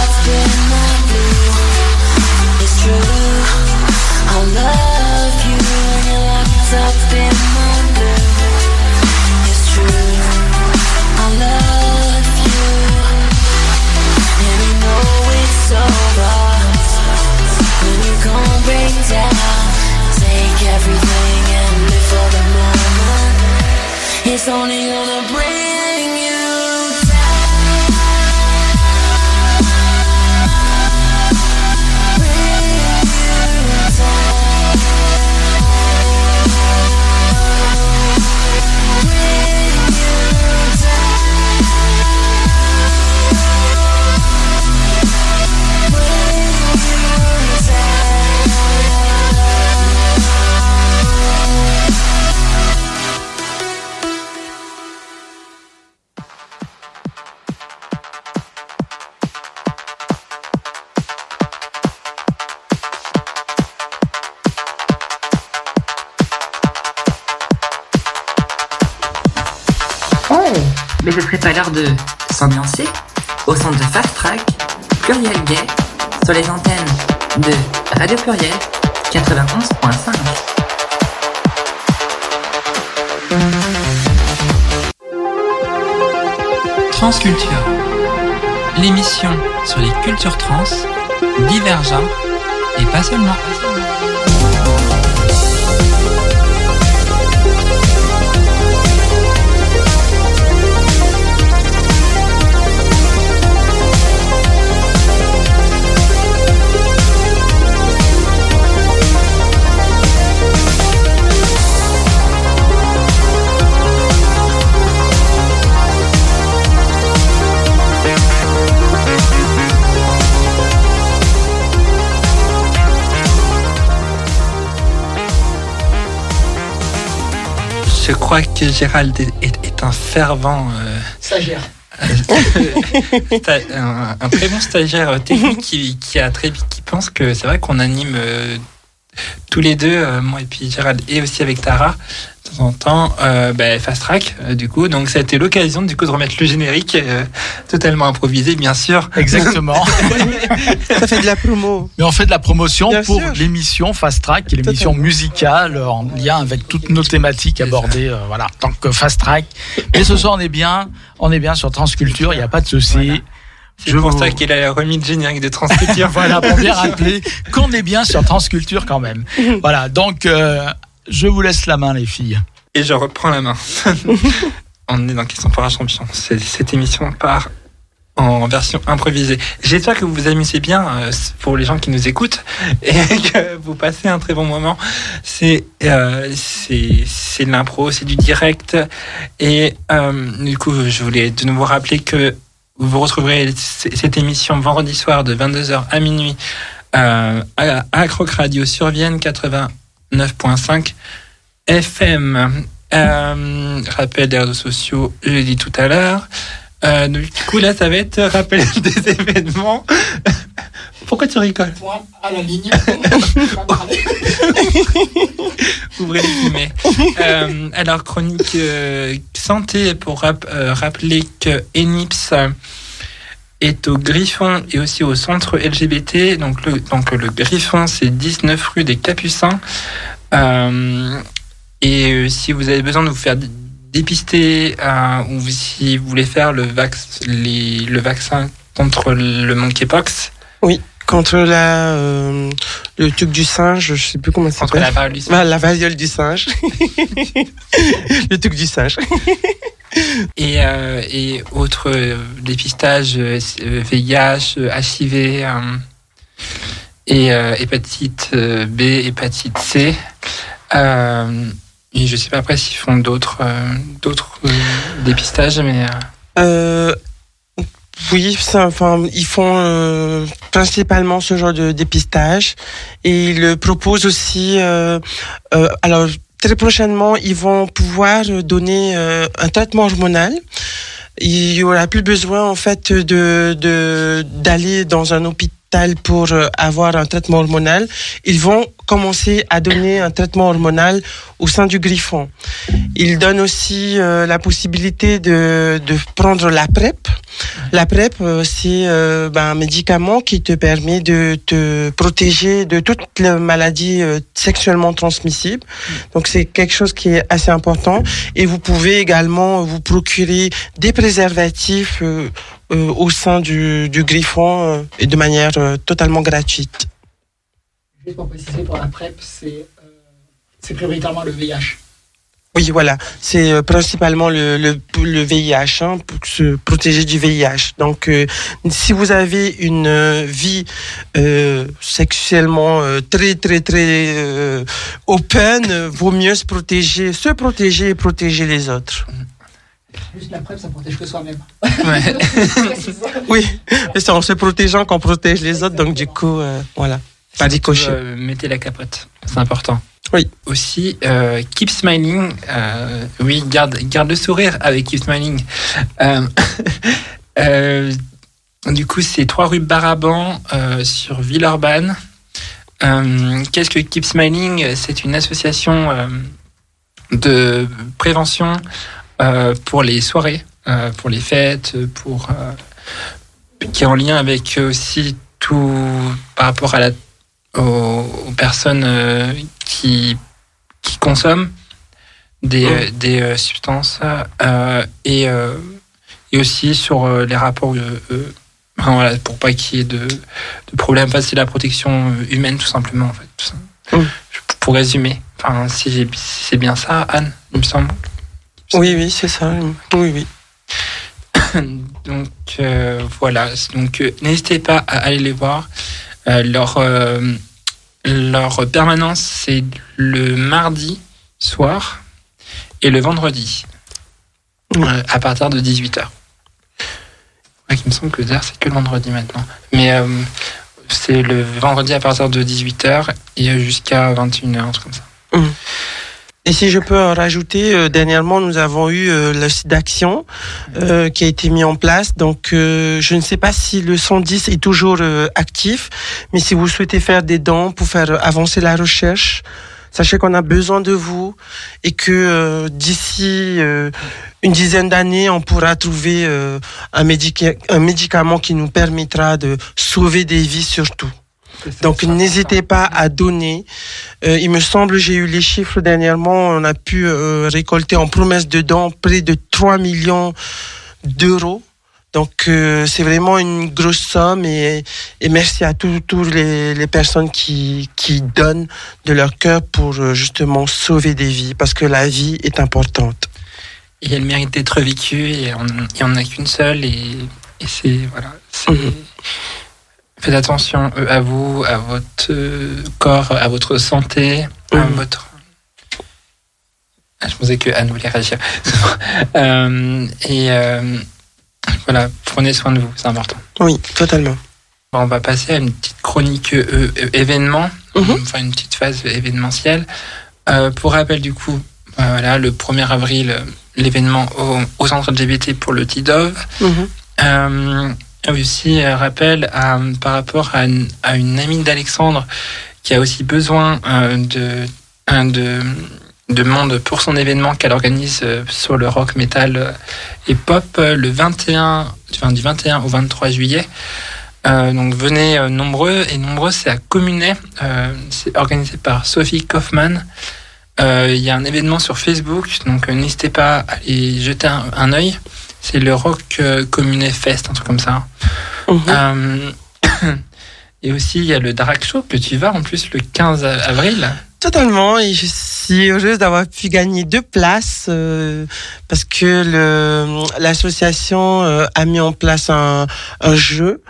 que Gérald est, est- est un fervent, euh, Stagiaire. sta- un, un très bon stagiaire technique qui, qui a très qui pense que c'est vrai qu'on anime euh, tous les deux, euh, moi et puis Gérald, et aussi avec Tara, temps en temps, euh, bah, Fast Track, euh, du coup. Donc, ça a été l'occasion, du coup, de remettre le générique, euh, totalement improvisé, bien sûr. Exactement. Ça fait de la promo. Mais on fait de la promotion Bien pour sûr. l'émission Fast Track, qui est l'émission Totalement. musicale en lien avec toutes nos thématiques abordées, euh, voilà, tant que Fast Track. Mais ce soir, on est bien, on est bien sur Transculture, il n'y a pas de souci. Voilà. C'est Je pour vous- ça qu'il a remis le générique de Transculture. Voilà, pour bien rappeler qu'on est bien sur Transculture quand même. Voilà, donc euh, je vous laisse la main, les filles. Et je reprends la main. On est dans Question pour un champion. Cette émission part en version improvisée. J'espère que vous vous amusez bien euh, pour les gens qui nous écoutent et que vous passez un très bon moment. C'est euh, de l'impro, c'est du direct et euh, du coup je voulais de nouveau rappeler que vous retrouverez cette émission vendredi soir de 22h à minuit euh, à, à Radio sur Vienne 89.5 FM. Euh, rappel des réseaux sociaux, je l'ai dit tout à l'heure. Euh, du coup, là, ça va être rappel des événements. Pourquoi tu rigoles Point à la ligne. Ouvrez les guillemets. Euh, alors, chronique euh, santé pour rap- rappeler que ENIPS est au Griffon et aussi au centre LGBT. Donc, le, donc, le Griffon, c'est 19 rue des Capucins. Euh, et euh, si vous avez besoin de vous faire dé- dépister euh, ou si vous voulez faire le, vax, les- le vaccin contre le monkeypox, Contre la, euh, le truc du singe, je sais plus comment ça contre s'appelle. la variole Voilà, la variole du singe. le truc du singe. et, euh, et autres euh, dépistages euh, VIH, HIV et hépatite B, hépatite C. Et je sais pas après s'ils font d'autres dépistages, mais oui, enfin, ils font principalement ce genre de dépistage et ils le proposent aussi. alors très prochainement, ils vont pouvoir donner euh, un traitement hormonal. Il y aura plus besoin en fait de de d'aller dans un hôpital pour euh, avoir un traitement hormonal. Ils vont commencer à donner un traitement hormonal au sein du Griffon. Ils donnent aussi euh, la possibilité de, de prendre la PrEP. La PrEP, euh, c'est euh, ben, un médicament qui te permet de te protéger de toutes les maladies euh, sexuellement transmissibles. Donc c'est quelque chose qui est assez important. Et vous pouvez également vous procurer des préservatifs euh, euh, au sein du, du Griffon et de manière totalement gratuite. Pour préciser, pour la PrEP, c'est euh, prioritairement le VIH. Oui, voilà. C'est euh, principalement le, le, le VIH, hein, pour se protéger du VIH. Donc, euh, si vous avez une euh, vie sexuellement très, très, très open, vaut mieux se protéger, se protéger et protéger les autres. Juste la PrEP, ça protège que soi-même. Ouais. Oui, c'est en se protégeant qu'on protège les autres. Donc, du coup, voilà. Pas. Euh, mettez la capote, c'est important. Oui. Aussi, euh, keep smiling. euh, oui, garde, garde le sourire avec keep smiling. Du coup, c'est 3 rue Baraban sur Villeurbanne. Qu'est-ce que Keep Smiling? C'est une association de prévention pour les soirées, pour les fêtes, pour qui est en lien avec aussi tout par rapport à la aux, aux personnes euh, qui, qui consomment des, euh, des euh, substances et, et aussi sur les rapports enfin, voilà, pour pas qu'il y ait de, de problèmes. Enfin, c'est la protection humaine tout simplement en fait. Je- Pour résumer, enfin, si, c'est bien ça, Anne, il me semble. Oui, oui, c'est ça. Oui, oui. Donc euh, voilà, donc euh, n'hésitez pas à aller les voir. Euh, leur, euh, leur permanence, c'est le mardi soir et le vendredi euh, à partir de 18h. Ouais, il me semble que d'ailleurs c'est que le vendredi maintenant. Mais c'est le vendredi à partir de 18h et jusqu'à 21h, un truc comme ça. Et si je peux en rajouter, euh, dernièrement, nous avons eu euh, le site d'action euh, qui a été mis en place. Donc, euh, je ne sais pas si le 110 est toujours euh, actif, mais si vous souhaitez faire des dons pour faire avancer la recherche, sachez qu'on a besoin de vous et que euh, d'ici euh, une dizaine d'années, on pourra trouver euh, un, un médicament qui nous permettra de sauver des vies surtout. Donc n'hésitez pas à donner. Euh, il me semble, j'ai eu les chiffres dernièrement, on a pu euh, récolter en promesse de dons près de 3 millions d'euros. Donc euh, c'est vraiment une grosse somme et, et merci à toutes les, les personnes qui, qui donnent de leur cœur pour euh, justement sauver des vies parce que la vie est importante. Et elle mérite d'être vécue et on il n'y en a qu'une seule et, et c'est voilà. Faites attention euh, à vous, à votre euh, corps, à votre santé, à votre. Ah, je pensais que Anne voulait réagir. Euh, et euh, voilà, prenez soin de vous, c'est important. Oui, totalement. Bon, on va passer à une petite chronique événement, Mhm. enfin une petite phase événementielle. Pour rappel, du coup, voilà, le 1er avril, l'événement au, au centre LGBT pour le TIDOV. Mhm. Aussi, euh, rappel par rapport à une, amie d'Alexandre qui a aussi besoin euh, de, de, de monde pour son événement qu'elle organise euh, sur le rock, metal et pop le 21, enfin, du 21 au 23 juillet. Donc venez nombreux et nombreux, c'est à Communet, c'est organisé par Sophie Kaufmann. Il y a un événement sur Facebook, donc n'hésitez pas à aller jeter un, un œil. C'est le Rock euh, Communet Fest, un truc comme ça. Mhm. Euh, et aussi, il y a le Drag Show que tu vas en plus le 15 avril. Totalement, et je suis heureuse d'avoir pu gagner deux places euh, parce que l'association euh, a mis en place un, un jeu.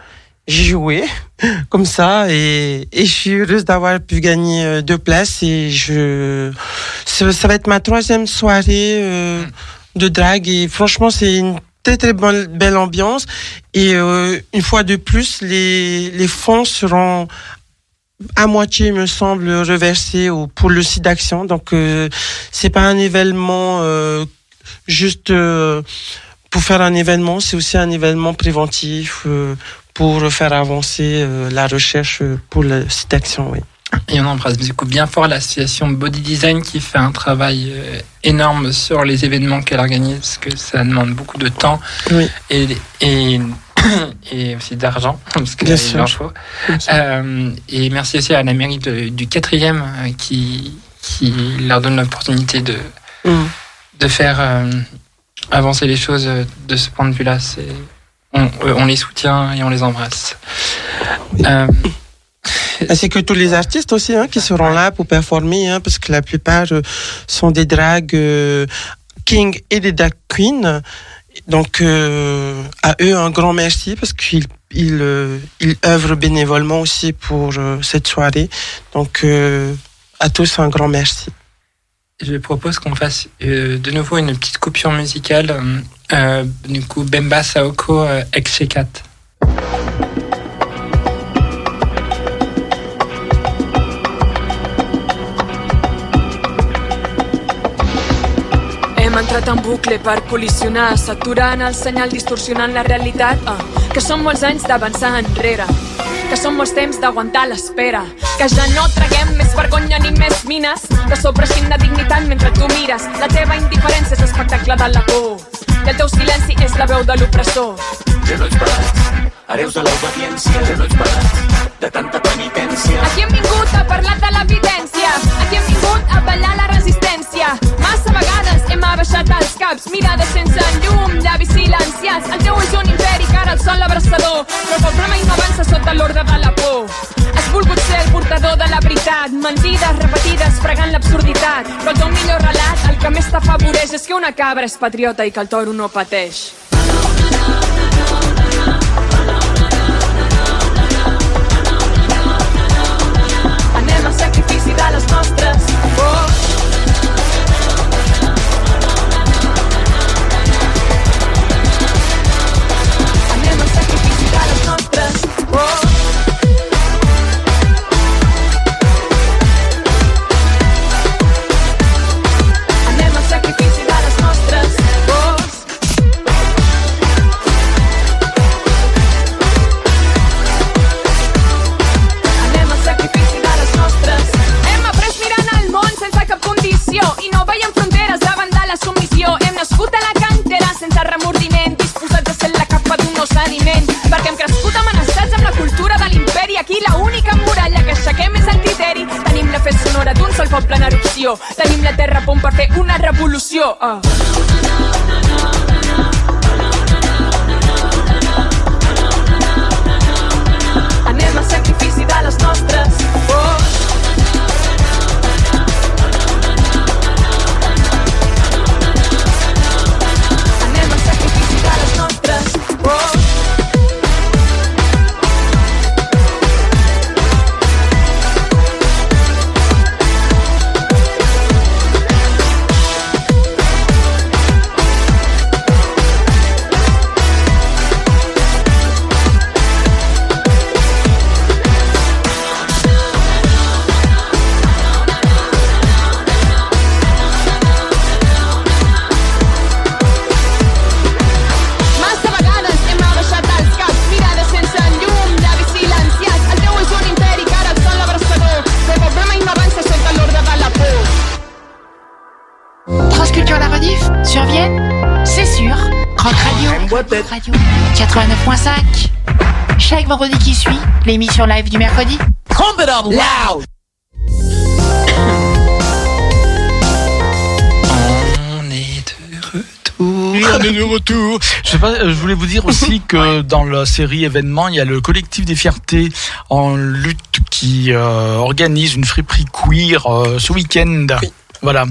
J'ai joué comme ça et, et je suis heureuse d'avoir pu gagner deux places et je ça, ça va être ma troisième soirée euh, de drague et franchement c'est une très très belle ambiance et euh, une fois de plus les fonds seront à moitié, me semble, reversé au, pour le site d'action. Donc, euh, c'est pas un événement euh, juste euh, pour faire un événement, c'est aussi un événement préventif pour faire avancer la recherche pour le site d'action. Et on embrasse du coup bien fort l'association Body Design qui fait un travail euh, énorme sur les événements qu'elle organise parce que ça demande beaucoup de temps Oui. et, et, et aussi d'argent parce que Bien sûr. en faut. Euh, et merci aussi à la mairie de- du quatrième euh, qui, qui leur donne l'opportunité de, Mm. de faire euh, avancer les choses de ce point de vue-là. On les soutient et on les embrasse. Euh, c'est que tous les artistes aussi hein, qui seront là pour performer, hein, parce que la plupart euh, sont des drag euh, kings et des drag queens. Donc euh, à eux un grand merci parce qu'ils ils, euh, œuvrent bénévolement aussi pour cette soirée. Donc à tous un grand merci. Je propose qu'on fasse de nouveau une petite coupure musicale. du coup, Bemba Saoko, ex 4 posat en bucle per col·lisionar, saturant el senyal, distorsionant la realitat, uh, que són molts anys d'avançar enrere, que són molts temps d'aguantar l'espera, que ja no traguem més vergonya ni més mines, que sobreeixim de dignitat mentre tu mires, la teva indiferència és l'espectacle de la por, i el teu silenci és la veu de l'opressor. Ja no ets barat, hereus de l'obediència, ja no ets de tanta penitència. Aquí hem vingut a parlar de l'evidència, abaixat els caps, mirades sense llum, llavis silenciats. El teu és un imperi que ara el sol abraçador, però el poble mai no avança sota l'ordre de la por. Has volgut ser el portador de la veritat, mentides repetides fregant l'absurditat. Però el teu millor relat, el que més t'afavoreix és que una cabra és patriota i que el toro no pateix. Anem al sacrifici de les nostres tradició. Tenim la terra pom per fer una revolució. Uh. Radio. Rock Radio 89.5. Chaque vendredi qui suit, l'émission live du mercredi. Pump it up loud! On est de retour. Oui, on est de retour. Je sais pas, euh, je voulais vous dire aussi que dans la série événement, il y a le collectif des fiertés en lutte qui euh, organise une friperie queer euh, ce week-end. Voilà.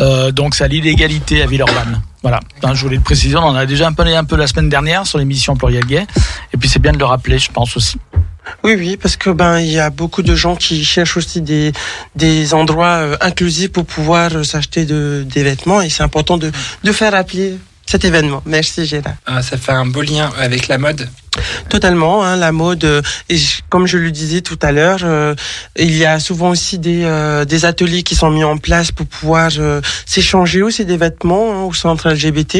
Euh, donc c'est à l'illégalité à Villeurbanne. Voilà. Hein, je voulais le préciser. On en a déjà un peu, un peu la semaine dernière sur l'émission Pluriel Gay. Et puis c'est bien de le rappeler, je pense aussi. Oui, oui, parce que ben il y a beaucoup de gens qui cherchent aussi des des endroits euh, inclusifs pour pouvoir euh, s'acheter de des vêtements et c'est important de de faire appeler cet événement. Merci Gérard. Ah, ça fait un beau lien avec la mode. Totalement, hein, la mode. euh, Et je- comme je le disais tout à l'heure, euh, il y a souvent aussi des, euh, des ateliers qui sont mis en place pour pouvoir s'échanger aussi des vêtements hein, au centre LGBT.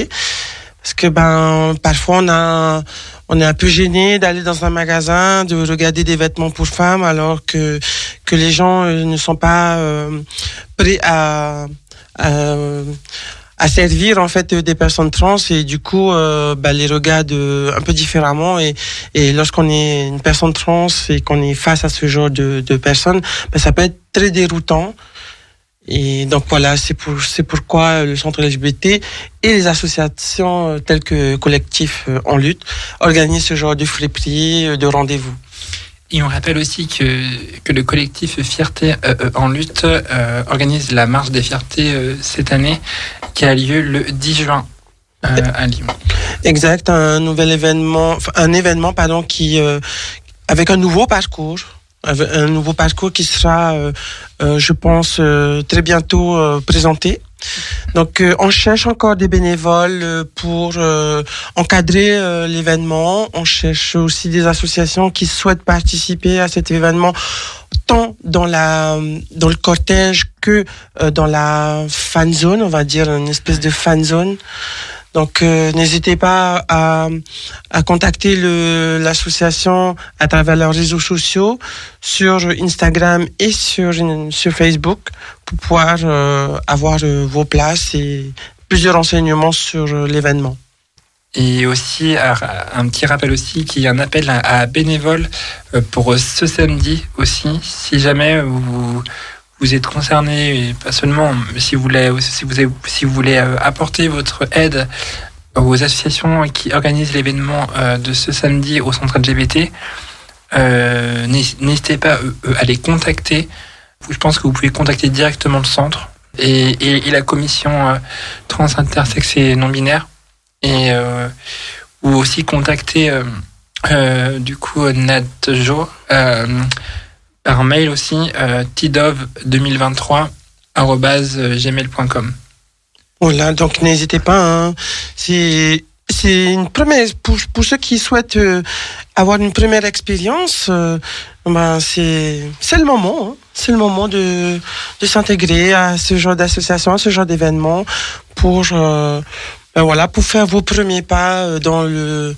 Parce que ben parfois on a on est un peu gêné d'aller dans un magasin, de regarder des vêtements pour femmes, alors que que les gens ne sont pas prêts à, à à servir en fait des personnes trans et du coup euh, bah, les regardent euh, un peu différemment. Et, et lorsqu'on est une personne trans et qu'on est face à ce genre de, de personnes bah, ça peut être très déroutant. Et donc voilà c'est pour c'est pourquoi le centre LGBT et les associations euh, telles que collectif euh, en lutte organisent ce genre de friperie euh, de rendez-vous Et on rappelle aussi que, que le collectif Fierté euh, euh, en lutte euh, organise la marche des fiertés cette année qui a lieu le 10 juin à Lyon. Exact, un nouvel événement, un événement pardon qui avec un nouveau parcours, un nouveau parcours qui sera, euh, euh, je pense, euh, très bientôt euh, présenté. Donc, euh, on cherche encore des bénévoles pour encadrer l'événement. On cherche aussi des associations qui souhaitent participer à cet événement, tant dans la dans le cortège que dans la fan zone, on va dire une espèce de fan zone. Donc, euh, n'hésitez pas à, à contacter l'association à travers leurs réseaux sociaux, sur Instagram et sur, Facebook, pour pouvoir euh, avoir euh, vos places et plusieurs renseignements sur l'événement. Et aussi, un petit rappel aussi qu'il y a un appel à, bénévoles pour ce samedi aussi. Si jamais vous, vous êtes concerné, et pas seulement, mais si vous voulez, si vous, si vous voulez euh, apporter votre aide aux associations qui organisent l'événement euh, de ce samedi au centre LGBT, euh, n'hés- n'hésitez pas à les contacter. Je pense que vous pouvez contacter directement le centre et, et- la commission trans, intersexe et non binaire et ou aussi contacter du coup Nadjo euh, par mail aussi euh, tidov2023 gmail.com Voilà, donc n'hésitez pas. hein. C'est une première pour, pour ceux qui souhaitent euh, avoir une première expérience. euh, ben c'est le moment. hein. C'est le moment de de s'intégrer à ce genre d'association, à ce genre d'événement pour euh, ben voilà pour faire vos premiers pas dans le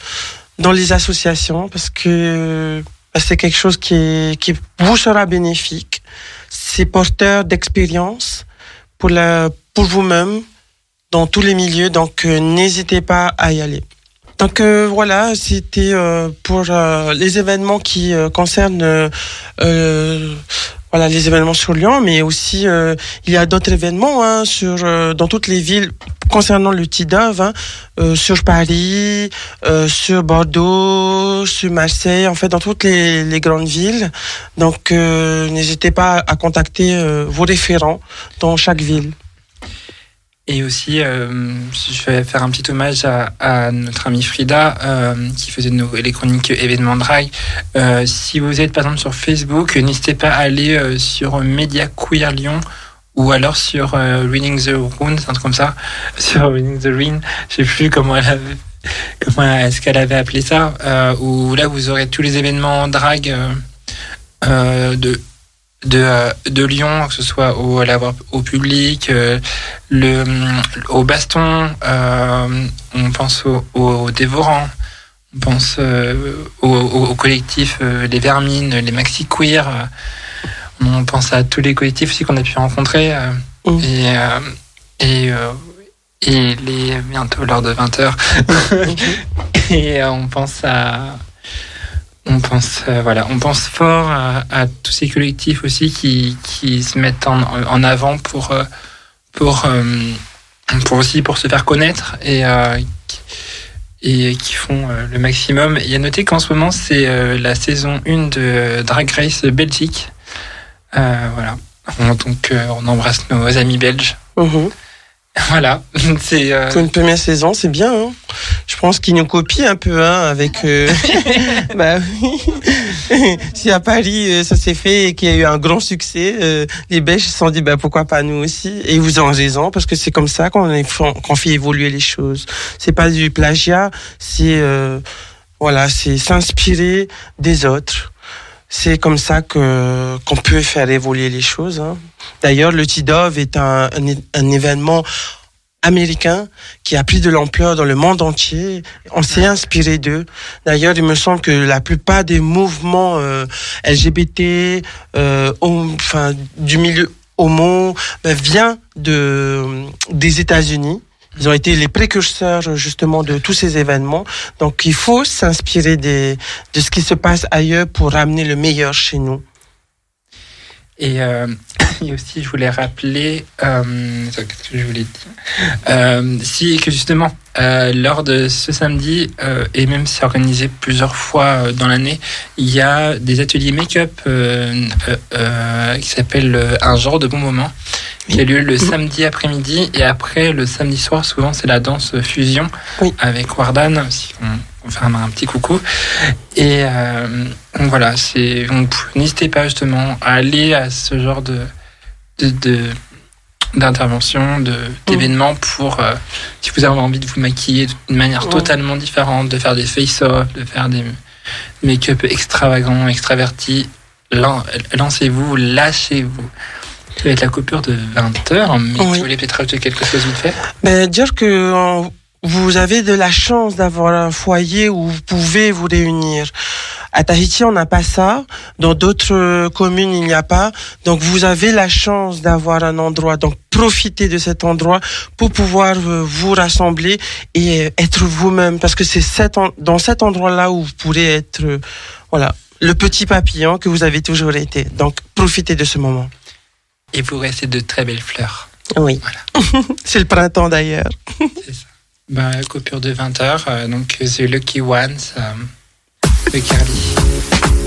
dans les associations parce que c'est quelque chose qui qui vous sera bénéfique. C'est porteur d'expérience pour pour vous-même dans tous les milieux, donc euh, n'hésitez pas à y aller. Donc euh, voilà, c'était euh, pour les événements qui concernent voilà les événements sur Lyon, mais aussi euh, il y a d'autres événements hein, sur euh, dans toutes les villes concernant le TIDAV, hein, euh, sur Paris, sur Bordeaux, sur Marseille, en fait dans toutes les, les grandes villes. Donc n'hésitez pas à contacter vos référents dans chaque ville. Et aussi, euh, je vais faire un petit hommage à, à notre amie Frida, euh, qui faisait nos, les chroniques événements drag. Euh, si vous êtes par exemple sur Facebook, n'hésitez pas à aller euh, sur Media Queer Lyon ou alors sur euh, Reading the Rune, c'est un truc comme ça. Sur Reading the Rune, je sais plus comment elle avait, comment est-ce qu'elle avait appelé ça. Euh, où là, vous aurez tous les événements drag euh, euh, de de, euh, de Lyon, que ce soit au, au public, euh, le, au baston, euh, on pense au, au dévorant, on pense au, au- collectif Les Vermines, les Maxi Queer, on pense à tous les collectifs aussi qu'on a pu rencontrer, Mm. et, et, et les bientôt l'heure de 20h. et on pense à on pense euh, voilà on pense fort à, à tous ces collectifs aussi qui, qui se mettent en, en avant pour euh, pour euh, pour aussi pour se faire connaître et euh, et qui font le maximum. Y a noté qu'en ce moment c'est la saison 1 de Drag Race Belgique. Voilà. On- Donc on embrasse nos amis belges. Mhm. Voilà, c'est euh, Pour une première saison, c'est bien. hein. Je pense qu'ils nous copient un peu hein, avec. euh, bah oui. si à Paris euh, ça s'est fait et qu'il y a eu un grand succès, euh, les Belges se sont dit bah pourquoi pas nous aussi? Et vous avez raison parce que c'est comme ça qu'on fait évoluer les choses. C'est pas du plagiat, c'est euh, voilà, c'est s'inspirer des autres. C'est comme ça que qu'on peut faire évoluer les choses. hein. D'ailleurs, le TIDOV est un, un, un événement américain qui a pris de l'ampleur dans le monde entier. On s'est inspiré d'eux. D'ailleurs, il me semble que la plupart des mouvements euh, LGBT, euh, enfin du milieu homo, ben, vient de des États-Unis. Ils ont été les précurseurs justement de tous ces événements. Donc, il faut s'inspirer des de ce qui se passe ailleurs pour ramener le meilleur chez nous. Et euh, Et aussi, je voulais rappeler, euh, qu'est-ce que je voulais dire? Euh, Si, que justement, euh, lors de ce samedi, et même c'est organisé plusieurs fois dans l'année, il y a des ateliers make-up qui s'appellent Un genre de bon moment, qui a lieu le samedi après-midi, et après, le samedi soir, souvent, c'est la danse fusion Oui. avec Wardan, aussi, on, on fait un, un petit coucou. Et euh, donc voilà, c'est n'hésitez pas justement à aller à ce genre de de, de- d'événements pour euh, si vous avez envie de vous maquiller d'une manière totalement différente, de faire des face-off, de faire des make-up extravagants, extravertis, lan- lancez-vous, lâchez-vous. Ça va être la coupure de 20 heures, mais Oui. tu voulais peut-être rajouter quelque chose vite fait? Ben, dire que euh, vous avez de la chance d'avoir un foyer où vous pouvez vous réunir. À Tahiti, on n'a pas ça. Dans d'autres communes, il n'y a pas. Donc, vous avez la chance d'avoir un endroit. Donc, profitez de cet endroit pour pouvoir euh, vous rassembler et euh, être vous-même. Parce que c'est cet dans cet endroit-là où vous pourrez être, euh, voilà, le petit papillon que vous avez toujours été. Donc, profitez de ce moment. Et vous restez de très belles fleurs. Oui. c'est le printemps d'ailleurs. Ben, coupure de 20 heures, euh, donc The Lucky Ones euh, de Carly.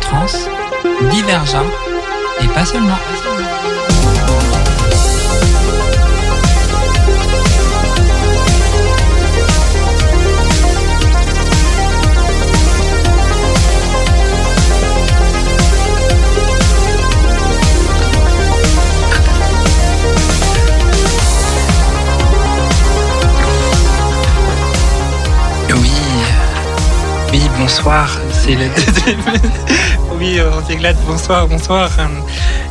Trans, divergent et pas seulement. Oui, oui, bonsoir. C'est le Oui, euh, on s'éclate. Bonsoir, bonsoir. Euh,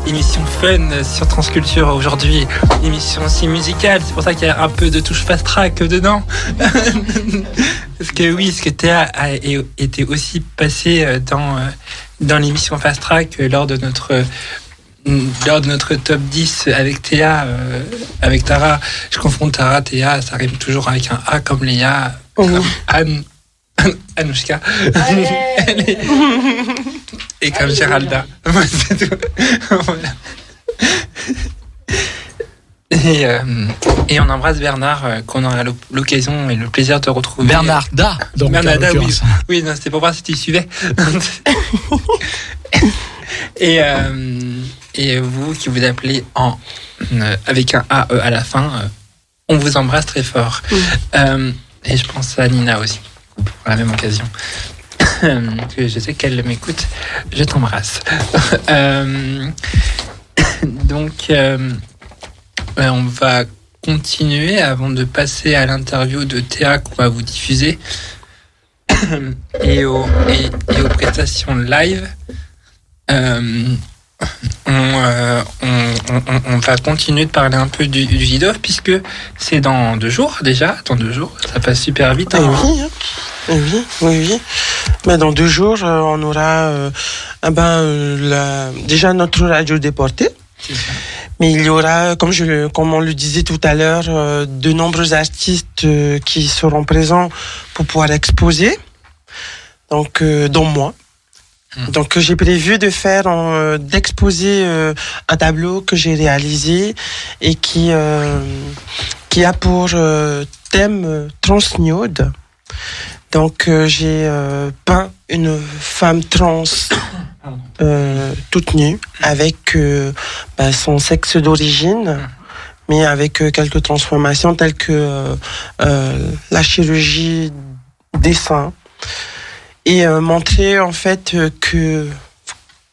Émission fun sur Transculture aujourd'hui. Émission aussi musicale. C'est pour ça qu'il y a un peu de touche fast track dedans. parce que oui, ce que Théa a été aussi passé euh, dans, euh, dans l'émission fast track euh, lors de notre euh, lors de notre top 10 avec Théa, euh, avec Tara, je confonds Tara, Théa, ça rime toujours avec un A comme Léa, comme Anne, Anouchka. Elle est- Et comme Géralda. Ouais, c'est tout. Voilà. Et, euh, et on embrasse Bernard, euh, qu'on aura l'oc- l'occasion et le plaisir de retrouver. Bernarda, donc, Bernarda, en oui. c'était pour voir si tu suivais. et, euh, et vous qui vous appelez en, euh, avec un AE à la fin, euh, on vous embrasse très fort. Euh, et je pense à Nina aussi, pour la même occasion. je sais qu'elle m'écoute. Je t'embrasse. Euh, donc, euh, euh, on va continuer avant de passer à l'interview de Théa qu'on va vous diffuser et, aux, et, aux prestations live. On, euh, on, on- on va continuer de parler un peu du, du Vidov puisque c'est dans deux jours déjà. Dans deux jours, ça passe super vite. Eh hein. oui, hein. Eh oui, oui, oui. Mais dans deux jours, euh, on aura euh, ah ben, la- déjà notre radio déportée. Mais il y aura, comme, je, comme on le disait tout à l'heure, euh, de nombreux artistes qui seront présents pour pouvoir exposer. Donc, dont moi. Donc, euh, j'ai prévu de faire, euh, d'exposer euh, un tableau que j'ai réalisé et qui, euh, qui a pour euh, thème transniode. Donc, j'ai peint une femme trans euh, toute nue avec bah, son sexe d'origine, mais avec quelques transformations telles que la chirurgie des seins et euh, montrer en fait euh, que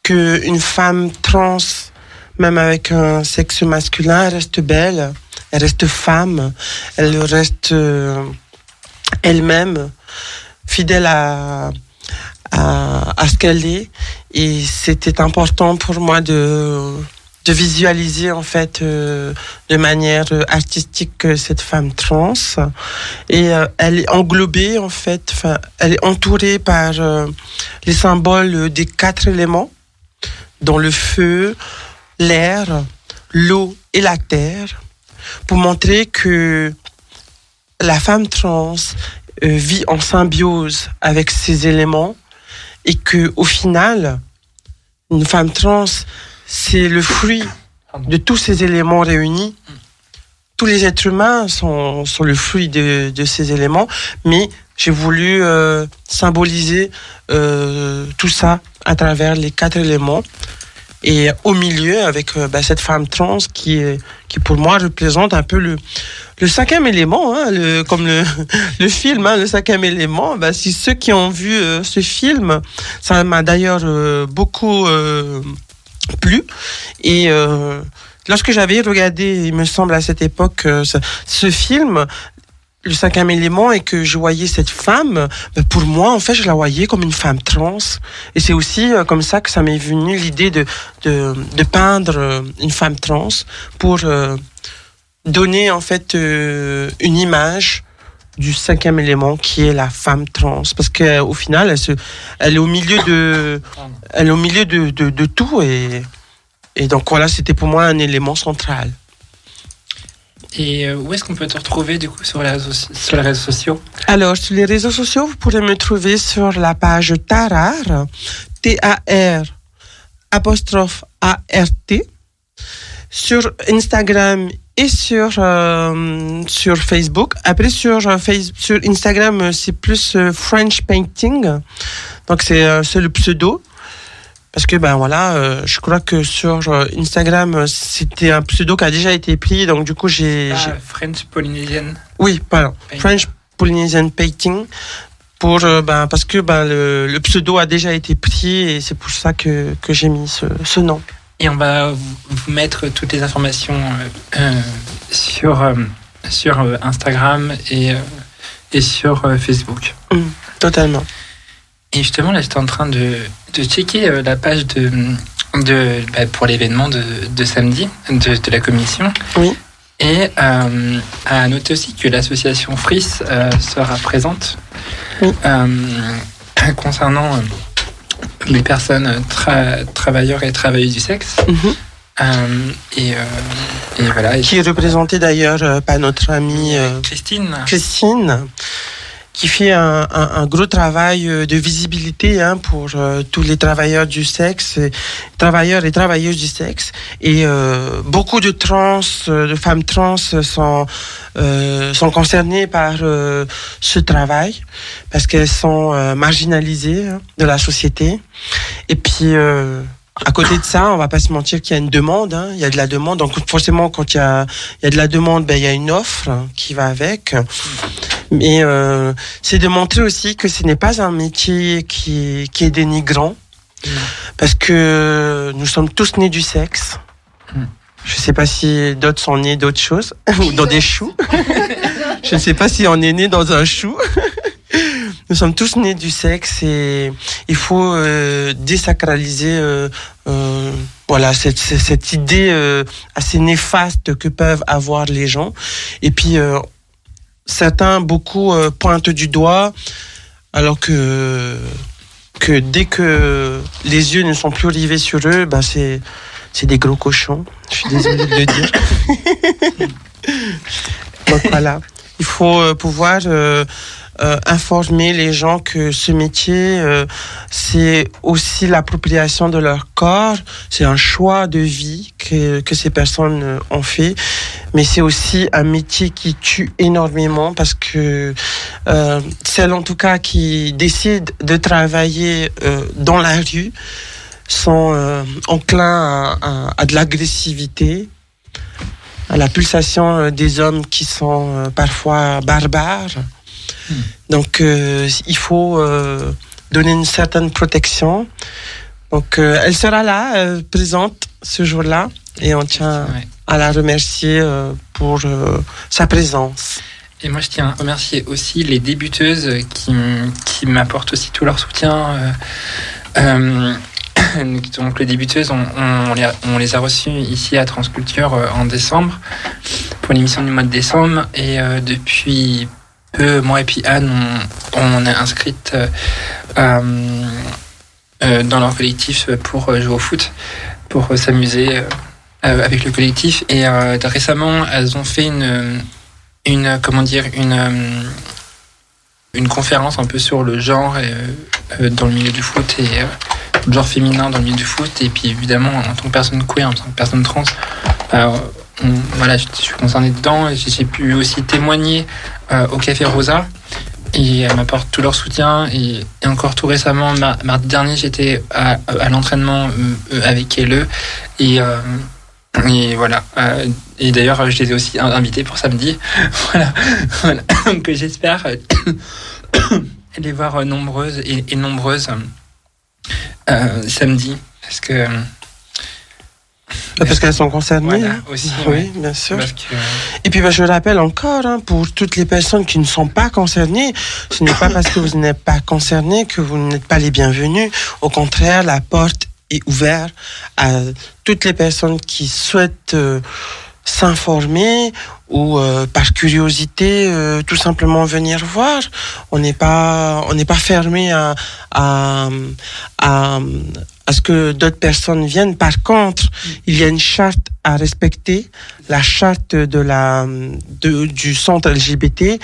que une femme trans, même avec un sexe masculin, reste belle, elle reste femme, elle reste euh, elle-même fidèle à, à ce qu'elle est. Et c'était important pour moi de, de visualiser en fait euh, de manière euh, artistique euh, cette femme trans. Et elle est englobée en fait, elle est entourée par les symboles des quatre éléments, dont le feu, l'air, l'eau et la terre, pour montrer que la femme trans vit en symbiose avec ces éléments et que au final, une femme trans, c'est le fruit de tous ces éléments réunis. Tous les êtres humains sont, sont le fruit de, de ces éléments, mais j'ai voulu euh, symboliser euh, tout ça à travers les quatre éléments. Et au milieu, avec euh, bah, cette femme trans qui, qui pour moi représente un peu le, le cinquième élément, hein, le, comme le, le film, hein, le cinquième élément. Bah, si ceux qui ont vu ce film, ça m'a d'ailleurs beaucoup euh, plu. Et euh, lorsque j'avais regardé, il me semble à cette époque, euh, ce, ce film, le cinquième élément et que je voyais cette femme, ben, pour moi, en fait, je la voyais comme une femme trans. Et c'est aussi euh, comme ça que ça m'est venu l'idée de, de, de peindre euh, une femme trans pour euh, donner, en fait, une image du cinquième élément qui est la femme trans. Parce qu'au final elle se elle est au milieu de elle est au milieu de, de, de tout et et donc voilà c'était pour moi un élément central. Et euh, où est-ce qu'on peut te retrouver du coup sur les réseaux, sur les réseaux sociaux? Alors, sur les réseaux sociaux, vous pourrez me trouver sur la page Tarar, T-A-R, apostrophe A-R-T. Sur Instagram et sur euh, sur Facebook. Après sur euh, sur Instagram, euh, c'est plus euh, French painting. Donc c'est c'est le pseudo. Parce que ben voilà, je crois que sur Instagram, c'était un pseudo qui a déjà été pris. Donc du coup, j'ai Ah, French Polynesian. oui, pardon. Painting. French Polynesian Painting. Pour, ben, parce que ben, le, le pseudo a déjà été pris et c'est pour ça que, que j'ai mis ce, ce nom. Et on va vous, mettre toutes les informations euh, euh, sur, euh, sur Instagram et, et sur Facebook. Totalement. Et justement, là, j'étais en train de, de checker la page de, de, bah, pour l'événement de, de samedi de, de la commission. Oui. Et euh, à noter aussi que l'association FRIS euh, sera présente Oui. euh, concernant les personnes tra- travailleurs et travailleuses du sexe. Mhm. Euh, et, euh, et voilà. Qui est représenté d'ailleurs euh, par notre amie Christine. Christine, qui fait un, un- un gros travail euh, de visibilité hein, pour euh, tous les travailleurs du sexe, travailleurs et travailleuses du sexe. Et euh, beaucoup de trans, euh, de femmes trans sont, euh, sont concernées par euh, ce travail parce qu'elles sont marginalisées hein, de la société. Et puis... à côté de ça, on va pas se mentir qu'il y a une demande, hein, il y a de la demande. Donc forcément, quand il y a, il y a de la demande, ben, il y a une offre hein, qui va avec. Mais euh, c'est de montrer aussi que ce n'est pas un métier qui, qui est dénigrant, parce que nous sommes tous nés du sexe. Mm. Je ne sais pas si d'autres sont nés d'autres choses, ou dans des choux. Je ne sais pas si on est né dans un chou. Nous sommes tous nés du sexe et il faut euh, désacraliser euh, euh, voilà cette, cette, cette idée euh, assez néfaste que peuvent avoir les gens. Et puis euh, certains beaucoup euh, pointent du doigt alors que que dès que les yeux ne sont plus rivés sur eux, ben c'est c'est des gros cochons. Je suis désolée de le dire. Donc voilà, il faut euh, pouvoir euh, informer les gens que ce métier, euh, c'est aussi l'appropriation de leur corps, c'est un choix de vie que, que ces personnes ont fait, mais c'est aussi un métier qui tue énormément parce que euh, celles en tout cas qui décident de travailler dans la rue sont enclins à, à- de l'agressivité, à la pulsation des hommes qui sont parfois barbares. Donc euh, il faut euh, donner une certaine protection. Donc euh, elle sera là, présente ce jour-là, et on tient Ouais. à la remercier pour sa présence. Et moi, je tiens à remercier aussi les débuteuses qui, qui m'apportent aussi tout leur soutien. euh, euh, donc, les débuteuses, on, on les, on les a reçues ici à Transculture en décembre pour l'émission du mois de décembre. Et euh, depuis moi et puis Anne, on, est inscrites euh, euh, euh, dans leur collectif pour jouer au foot, pour s'amuser avec le collectif. Et récemment, elles ont fait une une conférence un peu sur le genre dans le milieu du foot et le genre féminin dans le milieu du foot et puis évidemment en tant que personne queer en tant que personne trans voilà je, suis concerné dedans et j'ai pu aussi témoigner euh, au café Rosa et elles m'apportent tout leur soutien et, encore tout récemment mar- mardi dernier j'étais à, à l'entraînement euh, avec elle et euh, et voilà. Euh, et d'ailleurs, je les ai aussi in- invités pour samedi. voilà. voilà. Donc j'espère les voir euh, nombreuses et, et nombreuses euh, samedi. Parce que. Euh, Parce qu'elles sont concernées. Voilà, aussi. Oui, ouais. bien sûr. Que, Et puis ben, je rappelle encore, hein, pour toutes les personnes qui ne sont pas concernées, ce n'est pas parce que vous n'êtes pas concerné que vous n'êtes pas les bienvenus. Au contraire, la porte est ouverte à toutes les personnes qui souhaitent euh, s'informer ou euh, par curiosité euh, tout simplement venir voir. On n'est pas on n'est pas fermé à à, à à ce que d'autres personnes viennent. Par contre, il y a une charte à respecter la charte de la de, du centre LGBT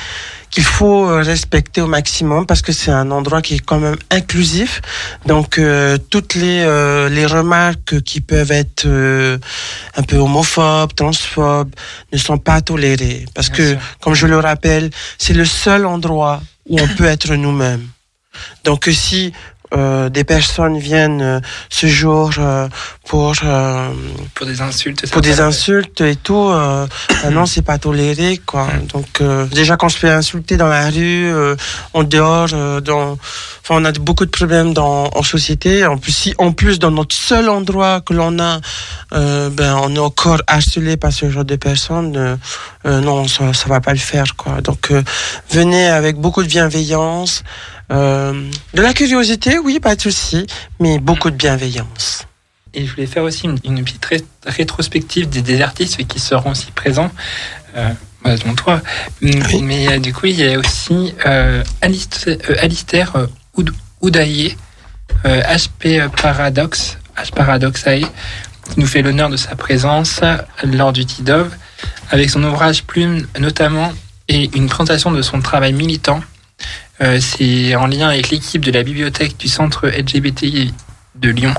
qu'il faut respecter au maximum parce que c'est un endroit qui est quand même inclusif. Donc euh, toutes les euh, les remarques qui peuvent être euh, un peu homophobes, transphobes ne sont pas tolérées parce Bien que sûr. comme je le rappelle, c'est le seul endroit où on peut être nous-mêmes. Donc si euh, des personnes viennent euh, ce jour euh, pour euh, Pour des insultes. pour des insultes et tout, euh, bah non, c'est pas toléré, quoi. Donc, euh, déjà, quand je fais insulter dans la rue, euh, en dehors, euh, dans, enfin, on a beaucoup de problèmes dans, en société. En plus, si, en plus, dans notre seul endroit que l'on a, euh, ben, on est encore harcelé par ce genre de personnes, euh, euh, non, ça, ça va pas le faire, quoi. Donc, euh, venez avec beaucoup de bienveillance, euh, de la curiosité, oui, pas de souci, mais beaucoup de bienveillance. Et je voulais faire aussi une, une petite ré- rétrospective des, des artistes qui seront aussi présents, euh, bah, dont toi. Mais, mais, euh, du coup, il y a aussi euh, Alistair, Alistair Oud- Oudaillé, HP Paradox, H Paradoxae, qui nous fait l'honneur de sa présence lors du TIDOV, avec son ouvrage Plume notamment, et une présentation de son travail militant. Euh, C'est en lien avec l'équipe de la bibliothèque du centre LGBTI de Lyon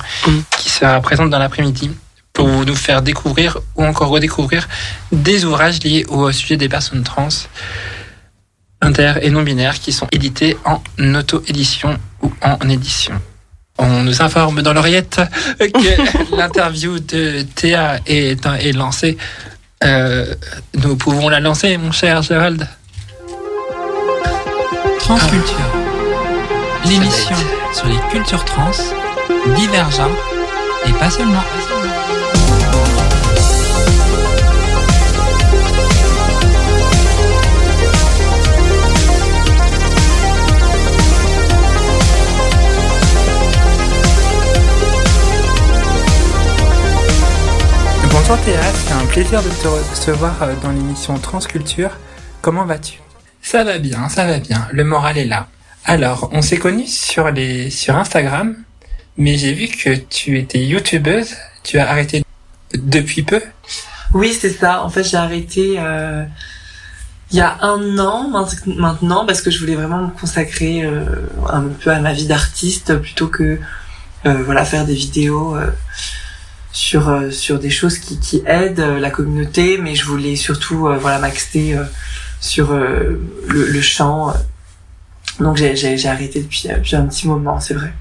qui sera présente dans l'après-midi pour nous faire découvrir ou encore redécouvrir des ouvrages liés au sujet des personnes trans inter et non binaires qui sont édités en auto-édition ou en édition. On nous informe dans l'oreillette que l'interview de Théa est, est lancée. Euh, nous pouvons la lancer, mon cher Gérald. Transculture. L'émission sur les cultures trans, divergentes et pas seulement. Bonjour Théa, c'est un plaisir de te recevoir euh, dans l'émission Transculture. Comment vas-tu? Ça va bien, ça va bien. Le moral est là. Alors, on s'est connus sur les sur Instagram, mais j'ai vu que tu étais youtubeuse. Tu as arrêté depuis peu? Oui, c'est ça. En fait, j'ai arrêté euh, il y a un an maint- maintenant parce que je voulais vraiment me consacrer euh, un peu à ma vie d'artiste plutôt que euh, voilà faire des vidéos euh, sur euh, sur des choses qui, qui aident euh, la communauté, mais je voulais surtout voilà m'axer sur euh, le, le chant. Donc j'ai arrêté depuis, euh, depuis un petit moment, c'est vrai.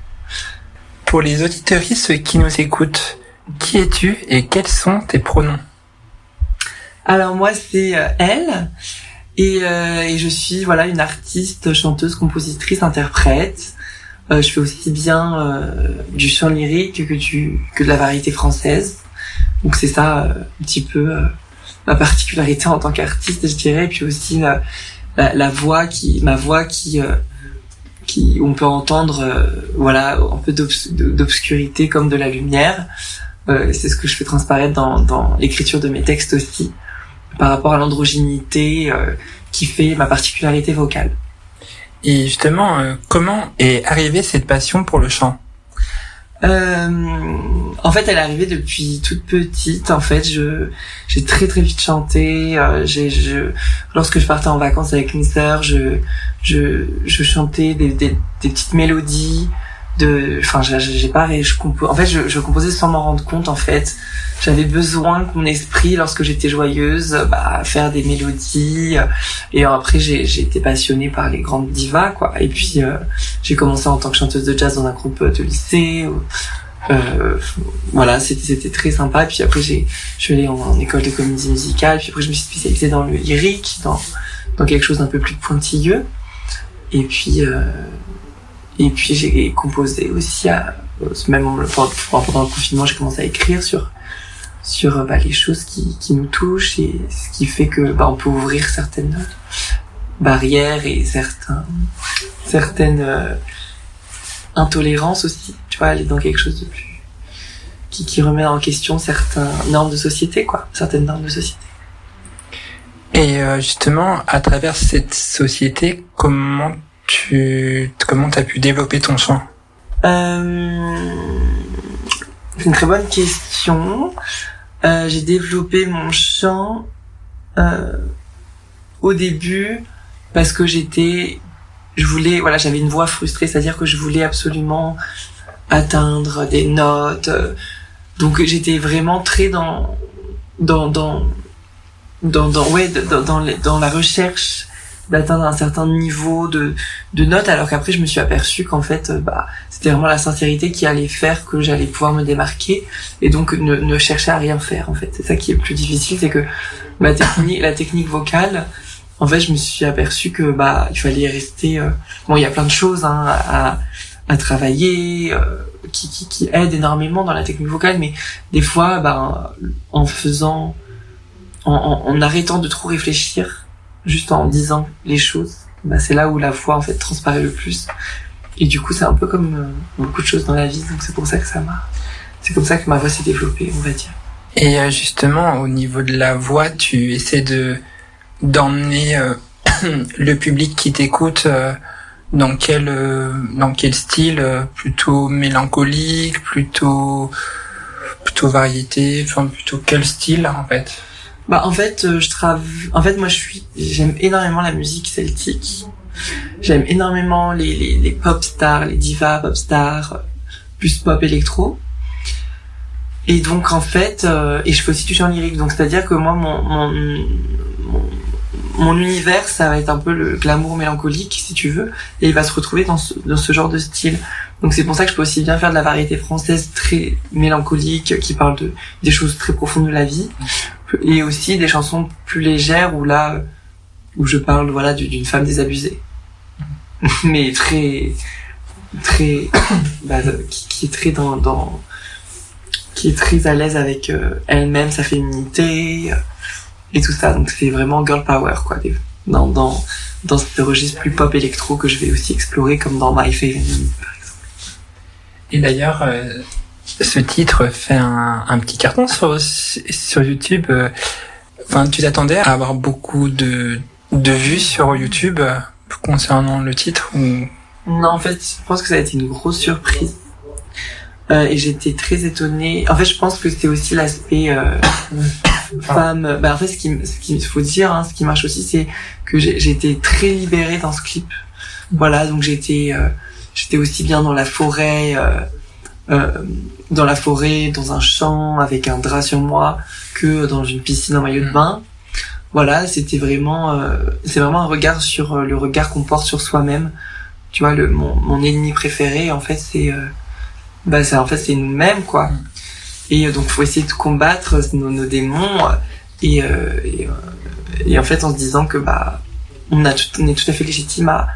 Pour les auditeuristes qui nous écoutent, qui es-tu et quels sont tes pronoms? Alors moi c'est euh, elle et, euh, et je suis voilà une artiste, chanteuse, compositrice, interprète. Euh, je fais aussi bien euh, du chant lyrique que du que de la variété française. Donc c'est ça euh, un petit peu euh, ma particularité en tant qu'artiste, je dirais. Et puis aussi la, la, la voix qui ma voix qui euh, qui on peut entendre euh, voilà un peu d'obs- d'obscurité comme de la lumière. Euh, c'est ce que je fais transparaître dans, dans l'écriture de mes textes aussi par rapport à l'androgynité euh, qui fait ma particularité vocale. Et justement, euh, comment est arrivée cette passion pour le chant? Euh, en fait, elle est arrivée depuis toute petite. En fait, je j'ai très très vite chanté. Euh, j'ai je lorsque je partais en vacances avec mes sœurs, je je je chantais des des, des petites mélodies de enfin j'ai pas je compo en fait je, je composais sans m'en rendre compte en fait. J'avais besoin que mon esprit lorsque j'étais joyeuse bah faire des mélodies et après j'ai été passionnée par les grandes divas quoi. Et puis euh, j'ai commencé en tant que chanteuse de jazz dans un groupe de lycée euh, voilà c'était très sympa. Et puis après j'ai je suis allée en, en école de comédie musicale. Puis après je me suis spécialisée dans le lyrique dans dans quelque chose d'un peu plus pointilleux. Et puis euh, et puis j'ai composé aussi à, même en- pendant, le confinement j'ai commencé à écrire sur sur euh, bah, les choses qui, qui nous touchent et ce qui fait que bah, on peut ouvrir certaines barrières et certains certaines euh, intolérances aussi tu vois aller dans quelque chose de plus qui, qui remet en question certaines normes de société quoi certaines normes de société. Et euh, justement, à travers cette société, comment comment t'as pu développer ton chant Euh, c'est une très bonne question. Euh, j'ai développé mon chant euh, au début parce que j'étais, je voulais, voilà, j'avais une voix frustrée, c'est-à-dire que je voulais absolument atteindre des notes. donc j'étais vraiment très dans dans dans dans, dans ouais dans dans, dans la recherche d'atteindre un certain niveau de de notes alors qu'après je me suis aperçu qu'en fait euh, bah c'était vraiment la sincérité qui allait faire que j'allais pouvoir me démarquer et donc ne, ne chercher à rien faire en fait. C'est ça qui est le plus difficile c'est que technique la technique vocale en fait je me suis aperçu que bah il fallait rester euh, bon il y a plein de choses hein, à à travailler euh, qui, qui qui aident énormément dans la technique vocale mais des fois ben en faisant en, en arrêtant de trop réfléchir juste en disant les choses bah, c'est là où la voix en fait transparaît le plus. Et du coup c'est un peu comme euh, beaucoup de choses dans la vie donc c'est pour ça que ça m'a c'est comme ça que ma voix s'est développée on va dire. Et euh, justement, au niveau de la voix, tu essaies de d'emmener euh, le public qui t'écoute euh, dans quel euh, dans quel style Plutôt mélancolique, plutôt plutôt variété, enfin plutôt quel style en fait? Bah en fait, euh, je travaille. En fait, moi, je suis. J'aime énormément la musique celtique. J'aime énormément les, les, les pop stars, les divas pop stars, euh, plus pop électro. Et donc en fait, euh, et je fais aussi du chant lyrique. Donc c'est-à-dire que moi, mon, mon mon mon univers, ça va être un peu le glamour mélancolique, si tu veux, et il va se retrouver dans ce, dans ce genre de style. Donc c'est pour ça que je peux aussi bien faire de la variété française très mélancolique, qui parle de des choses très profondes de la vie, et aussi des chansons plus légères où là où je parle voilà du- d'une femme désabusée. Mais très très bah, qui, est très dans, dans qui est très à l'aise avec euh, elle-même sa féminité euh, et tout ça. Donc c'est vraiment girl power quoi dans dans dans ce registre plus pop électro que je vais aussi explorer comme dans My Favorite Et d'ailleurs, euh, ce titre fait un, un petit carton sur, sur YouTube. euh. Enfin, tu t'attendais à avoir beaucoup de, de vues sur YouTube concernant le titre ou... Non, en fait, je pense que ça a été une grosse surprise. Euh, et j'étais très étonnée. En fait, je pense que c'était aussi l'aspect euh, femme. Bah, en fait, ce qui, ce qu'il faut dire, hein, ce qui marche aussi, c'est que été très libérée dans ce clip. Voilà, donc j'étais, euh, j'étais aussi bien dans la forêt, euh, dans la forêt, dans un champ avec un drap sur moi, que dans une piscine en maillot de bain. Voilà, c'était vraiment, euh, c'est vraiment un regard sur euh, le regard qu'on porte sur soi-même. Tu vois le mon, mon ennemi préféré en fait c'est euh, bah c'est en fait c'est nous-mêmes quoi. Et euh, donc faut essayer de combattre nos, nos démons euh, et, euh, et, euh, et en fait en se disant que bah on a tout, on est tout à fait légitime à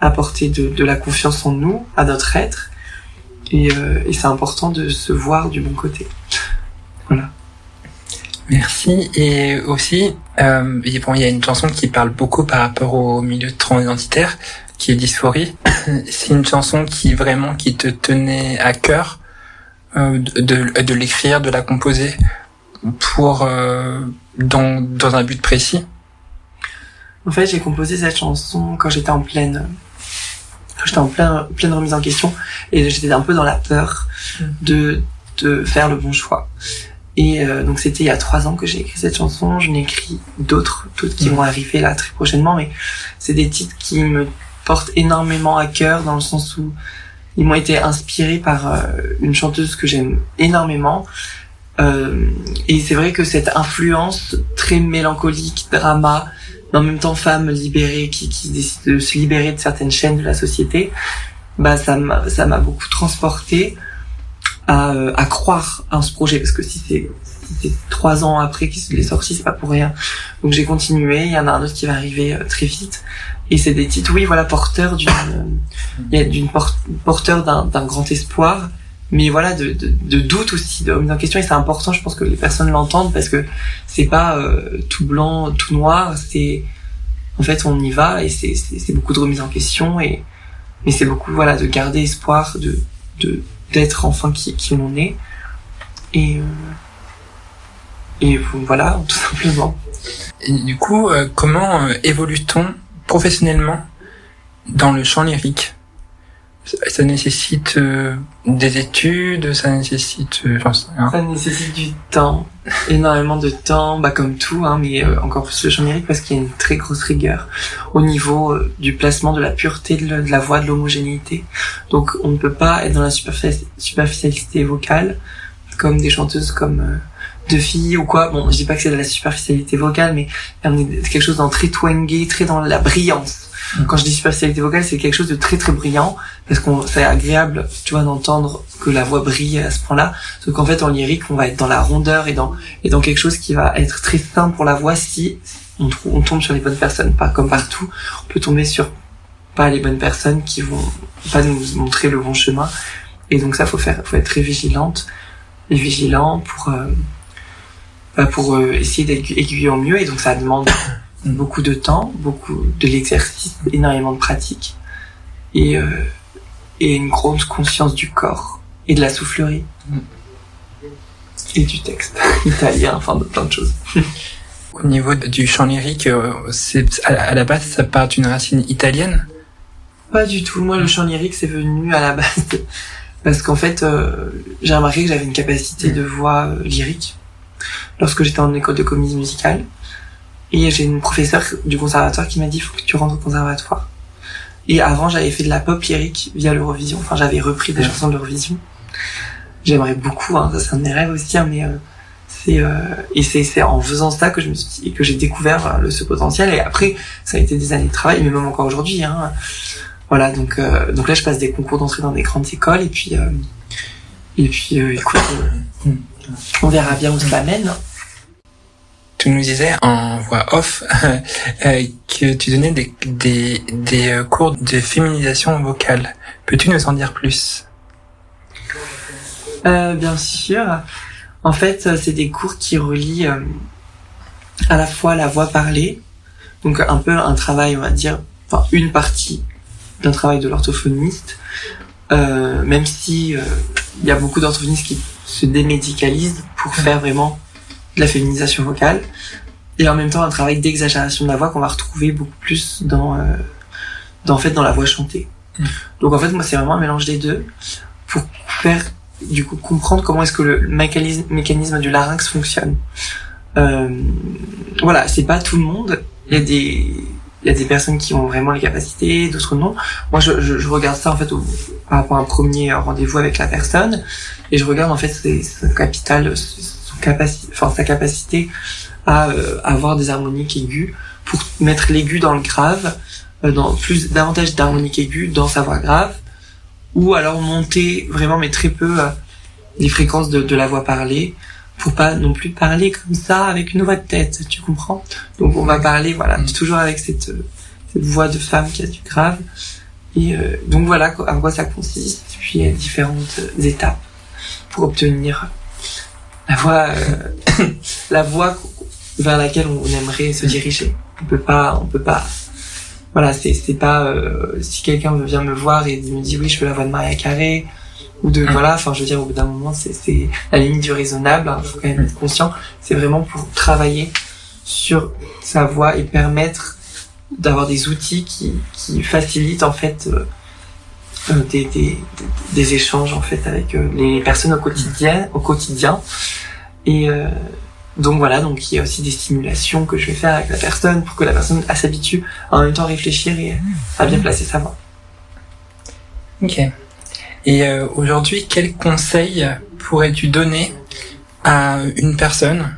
apporter de, de la confiance en nous à notre être et, euh, et c'est important de se voir du bon côté Merci. Et aussi, euh, et bon, il y a une chanson qui parle beaucoup par rapport au milieu transidentitaire, qui est Dysphorie. C'est une chanson qui vraiment qui te tenait à cœur euh, de, de, l'écrire, de la composer pour euh, dans, dans un but précis? En fait, j'ai composé cette chanson quand j'étais en pleine, j'étais en plein, pleine remise en question et j'étais un peu dans la peur de, de faire le bon choix. Et euh, donc c'était il y a trois ans que j'ai écrit cette chanson. Je n'ai écrit d'autres, d'autres qui vont arriver là très prochainement, mais c'est des titres qui me portent énormément à cœur dans le sens où ils m'ont été inspirés par euh, une chanteuse que j'aime énormément. Euh, et c'est vrai que cette influence très mélancolique, drama, en même temps femme libérée qui, qui décide de se libérer de certaines chaînes de la société, bah ça m'a ça m'a beaucoup transporté à, euh, à croire en ce projet. Parce que si c'est si trois ans après qu'il est sorti c'est pas pour rien. Donc j'ai continué. Il y en a un autre qui va arriver euh, très vite. Et c'est des titres oui voilà porteurs d'une euh, d'une por- porteur d'un d'un grand espoir mais voilà de, de, de doute aussi de remise en question et c'est important je pense que les personnes l'entendent parce que c'est pas euh, tout blanc tout noir c'est en fait on y va et c'est c'est beaucoup de remise en question et mais c'est beaucoup voilà de garder espoir de de d'être enfin qui qui on est. Et euh, et voilà tout simplement. Du coup, euh, comment euh, évolue-t-on professionnellement dans le chant lyrique? Ça, nécessite euh, des études, ça nécessite, euh, j'en. Ça nécessite du temps, énormément de temps, bah comme tout, hein, mais euh, encore plus le chant lyrique parce qu'il y a une très grosse rigueur au niveau euh, du placement, de la pureté de, la- voix, de l'homogénéité. Donc on ne peut pas être dans la superfici- superficialité vocale comme des chanteuses comme euh, de filles ou quoi. Bon, je dis pas que c'est de la superficialité vocale, mais on est quelque chose dans très twangé, très dans la brillance. Quand je dis superficialité vocale, c'est quelque chose de très très brillant parce qu'on c'est agréable, tu vois, d'entendre que la voix brille à ce point-là. Sauf qu'en fait, en lyrique, on va être dans la rondeur et dans et dans quelque chose qui va être très sain pour la voix si on, on tombe sur les bonnes personnes. Pas comme partout, on peut tomber sur pas les bonnes personnes qui vont pas nous montrer le bon chemin. Et donc ça, faut faire, faut être très vigilante et vigilant pour euh, bah, pour euh, essayer d'aiguiller au mieux. Et donc ça demande beaucoup de temps, beaucoup de l'exercice, énormément de pratique et euh, et une grosse conscience du corps et de la soufflerie et du texte italien, enfin de plein de choses. Au niveau du chant lyrique, euh, c'est à, la- à la base, ça part d'une racine italienne? Pas du tout. Moi, le chant lyrique, c'est venu à la base parce qu'en fait, euh, j'ai remarqué que j'avais une capacité de voix euh, lyrique lorsque j'étais en école de comédie musicale. Et j'ai une professeure du conservatoire qui m'a dit, faut que tu rentres au conservatoire. Et avant, j'avais fait de la pop lyrique via l'Eurovision. Enfin, j'avais repris des chansons de l'Eurovision. J'aimerais beaucoup, hein, ça c'est un de mes rêves aussi, hein, mais euh, c'est euh, et c'est c'est en faisant ça que je me suis dit, que j'ai découvert euh, le ce potentiel. Et après, ça a été des années de travail, mais même encore aujourd'hui. Hein, voilà, donc euh, donc là, je passe des concours d'entrée dans des grandes écoles, et puis euh, et puis euh, écoute, euh, on verra bien où ça mène. Tu nous disais en voix off euh, que tu donnais des, des, des euh, cours de féminisation vocale. Peux-tu nous en dire plus? Euh, bien sûr. En fait, euh, c'est des cours qui relient euh, à la fois la voix parlée, donc un peu un travail, on va dire, enfin une partie d'un travail de l'orthophoniste, euh, même si il y a beaucoup d'orthophonistes qui se démédicalisent pour faire vraiment de la féminisation vocale, et en même temps un travail d'exagération de la voix qu'on va retrouver beaucoup plus dans, euh, dans en fait dans la voix chantée. Donc en fait, moi, c'est vraiment un mélange des deux pour faire du coup comprendre comment est-ce que le mécanisme, mécanisme du larynx fonctionne. Euh, voilà, c'est pas tout le monde. Il y a des il y a des personnes qui ont vraiment les capacités, d'autres non. Moi, je, je, je regarde ça en fait au, par rapport à un premier rendez-vous avec la personne et je regarde en fait son capital, enfin sa capacité à euh, avoir des harmoniques aiguës pour mettre l'aigu dans le grave, euh, dans plus davantage d'harmoniques aiguës dans sa voix grave ou alors monter vraiment mais très peu euh, les fréquences de, de la voix parlée pour pas non plus parler comme ça avec une voix de tête, tu comprends? Donc on va parler voilà toujours avec cette, euh, cette voix de femme qui a du grave. Et euh, donc voilà à quoi ça consiste. Puis il y a différentes euh, étapes pour obtenir la voix euh, la voix vers laquelle on aimerait se diriger. On peut pas on peut pas. Voilà, c'est c'est pas euh, si quelqu'un vient me voir et me dit oui, je veux la voix de Maria Carré ou de voilà, enfin je veux dire au bout d'un moment c'est c'est la limite du raisonnable, hein, faut quand même être conscient, c'est vraiment pour travailler sur sa voix et permettre d'avoir des outils qui qui facilitent en fait euh, euh, des, des, des, échanges en fait avec euh, les personnes au quotidien au quotidien et euh, donc voilà, donc il y a aussi des stimulations que je vais faire avec la personne pour que la personne s'habitue à en même temps réfléchir et à bien placer sa voix. Ok. Et euh, aujourd'hui, quel conseil pourrais-tu donner à une personne,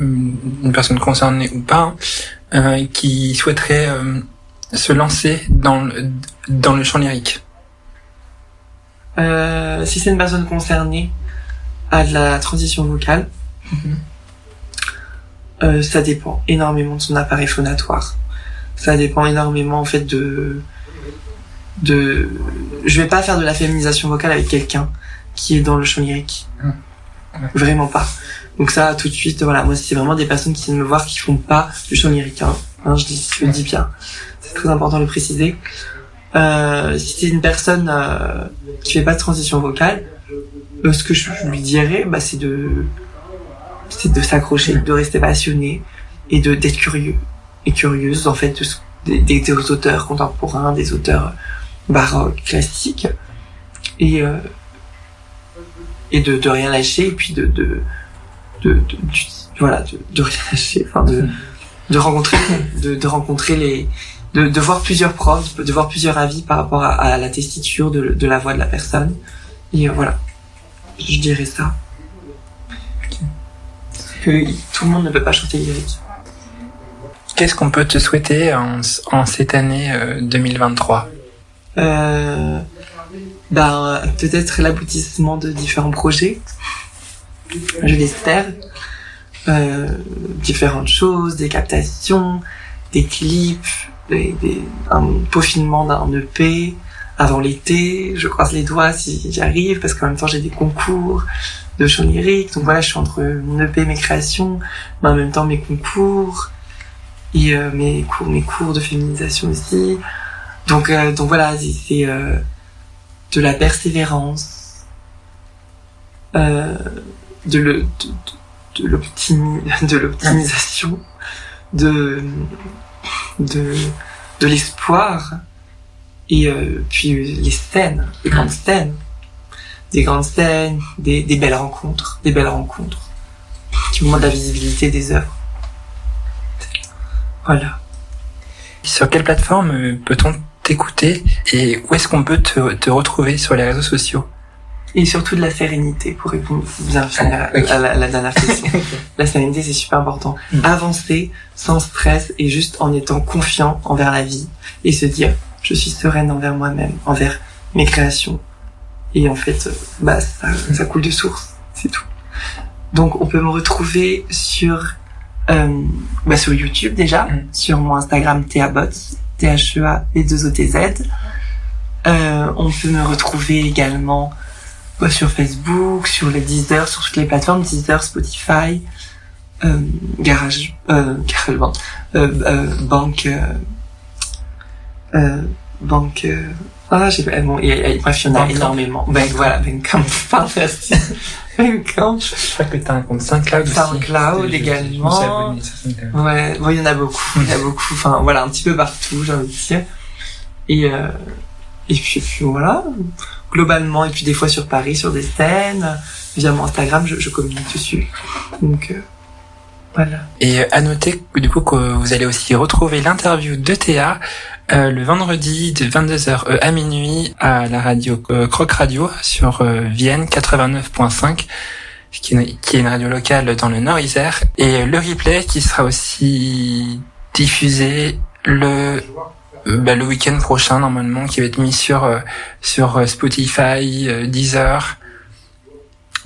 une personne concernée ou pas, qui souhaiterait se lancer dans le, dans le chant lyrique? Euh, si c'est une personne concernée à de la transition vocale, euh, ça dépend énormément de son appareil phonatoire. Ça dépend énormément en fait de de. Je vais pas faire de la féminisation vocale avec quelqu'un qui est dans le chant lyrique. Vraiment pas. Donc ça, tout de suite, voilà, moi c'est vraiment des personnes qui viennent me voir qui font pas du chant lyrique. Hein. Hein, je, dis, je le dis bien. C'est très important de le préciser. Euh, si c'est une personne euh, qui fait pas de transition vocale, euh, ce que je lui dirais, bah, c'est de c'est de s'accrocher, de rester passionné et de d'être curieux et curieuse en fait des, des- auteurs contemporains, des auteurs baroque, classique, et euh, et de, de rien lâcher, et puis de de de, voilà de rien lâcher, enfin de de rencontrer de, de rencontrer les de, de voir plusieurs profs, de voir plusieurs avis par rapport à, à la tessiture de, de la voix de la personne, et euh, voilà, je dirais ça. Que tout le monde ne peut pas chanter lyrique. Qu'est-ce qu'on peut te souhaiter en, en cette année euh, 2023 Euh, ben, peut-être l'aboutissement de différents projets. Je l'espère. Euh, différentes choses, des captations, des clips, un peaufinement d'un EP avant l'été. Je croise les doigts si j'y arrive parce qu'en même temps j'ai des concours de chant lyrique. Donc voilà, je suis entre mon EP, mes créations, mais en même temps mes concours et euh, mes cours, mes cours de féminisation aussi. Donc, euh, donc voilà, c'est- euh, de la persévérance, de de l'optimisation, de, de, de l'espoir, et euh, puis les scènes, les grandes scènes, des grandes scènes, des, des belles rencontres, des belles rencontres, qui montrent la visibilité des œuvres. Voilà. Sur quelle plateforme euh, peut-on t'écouter et où est-ce qu'on peut te, te retrouver sur les réseaux sociaux? Et surtout de la sérénité pour répondre bien à, à la, à la dernière question. la sérénité, c'est super important. Avancer sans stress et juste en étant confiant envers la vie et se dire, je suis sereine envers moi-même, envers mes créations. Et en fait, euh, bah, ça, ça coule de source. C'est tout. Donc, on peut me retrouver sur, euh, bah, sur YouTube déjà, sur mon Instagram Théabots, T-H-E-A et 2 o t z Euh, on peut me retrouver également sur Facebook, sur les Deezer, sur toutes les plateformes Deezer, Spotify, euh, Garage, euh, GarageBand, euh, euh, Banque, euh, euh, Banque, euh, ah, j'ai pas, bon, et, et, bref, il y en a Bandcamp. énormément. Ben, voilà, Bandcamp, fantastique. Bandcamp. Je crois que t'as un compte SoundCloud aussi. SoundCloud également. Ouais, bon, il y en a beaucoup, il y en a beaucoup. Enfin, voilà, un petit peu partout, j'ai envie de dire. Et, euh, et puis, puis voilà, globalement, et puis des fois sur Paris, sur des scènes, via mon Instagram, je, je communique dessus. Donc, euh, voilà. Et euh, à noter du coup que vous allez aussi retrouver l'interview de Théa euh, le vendredi de 22h euh, à minuit à la radio euh, Croc Radio sur euh, Vienne 89.5 qui est, une- radio locale dans le Nord-Isère et le replay qui sera aussi diffusé le bah, le week-end prochain normalement qui va être mis sur euh, sur euh, Spotify, euh, Deezer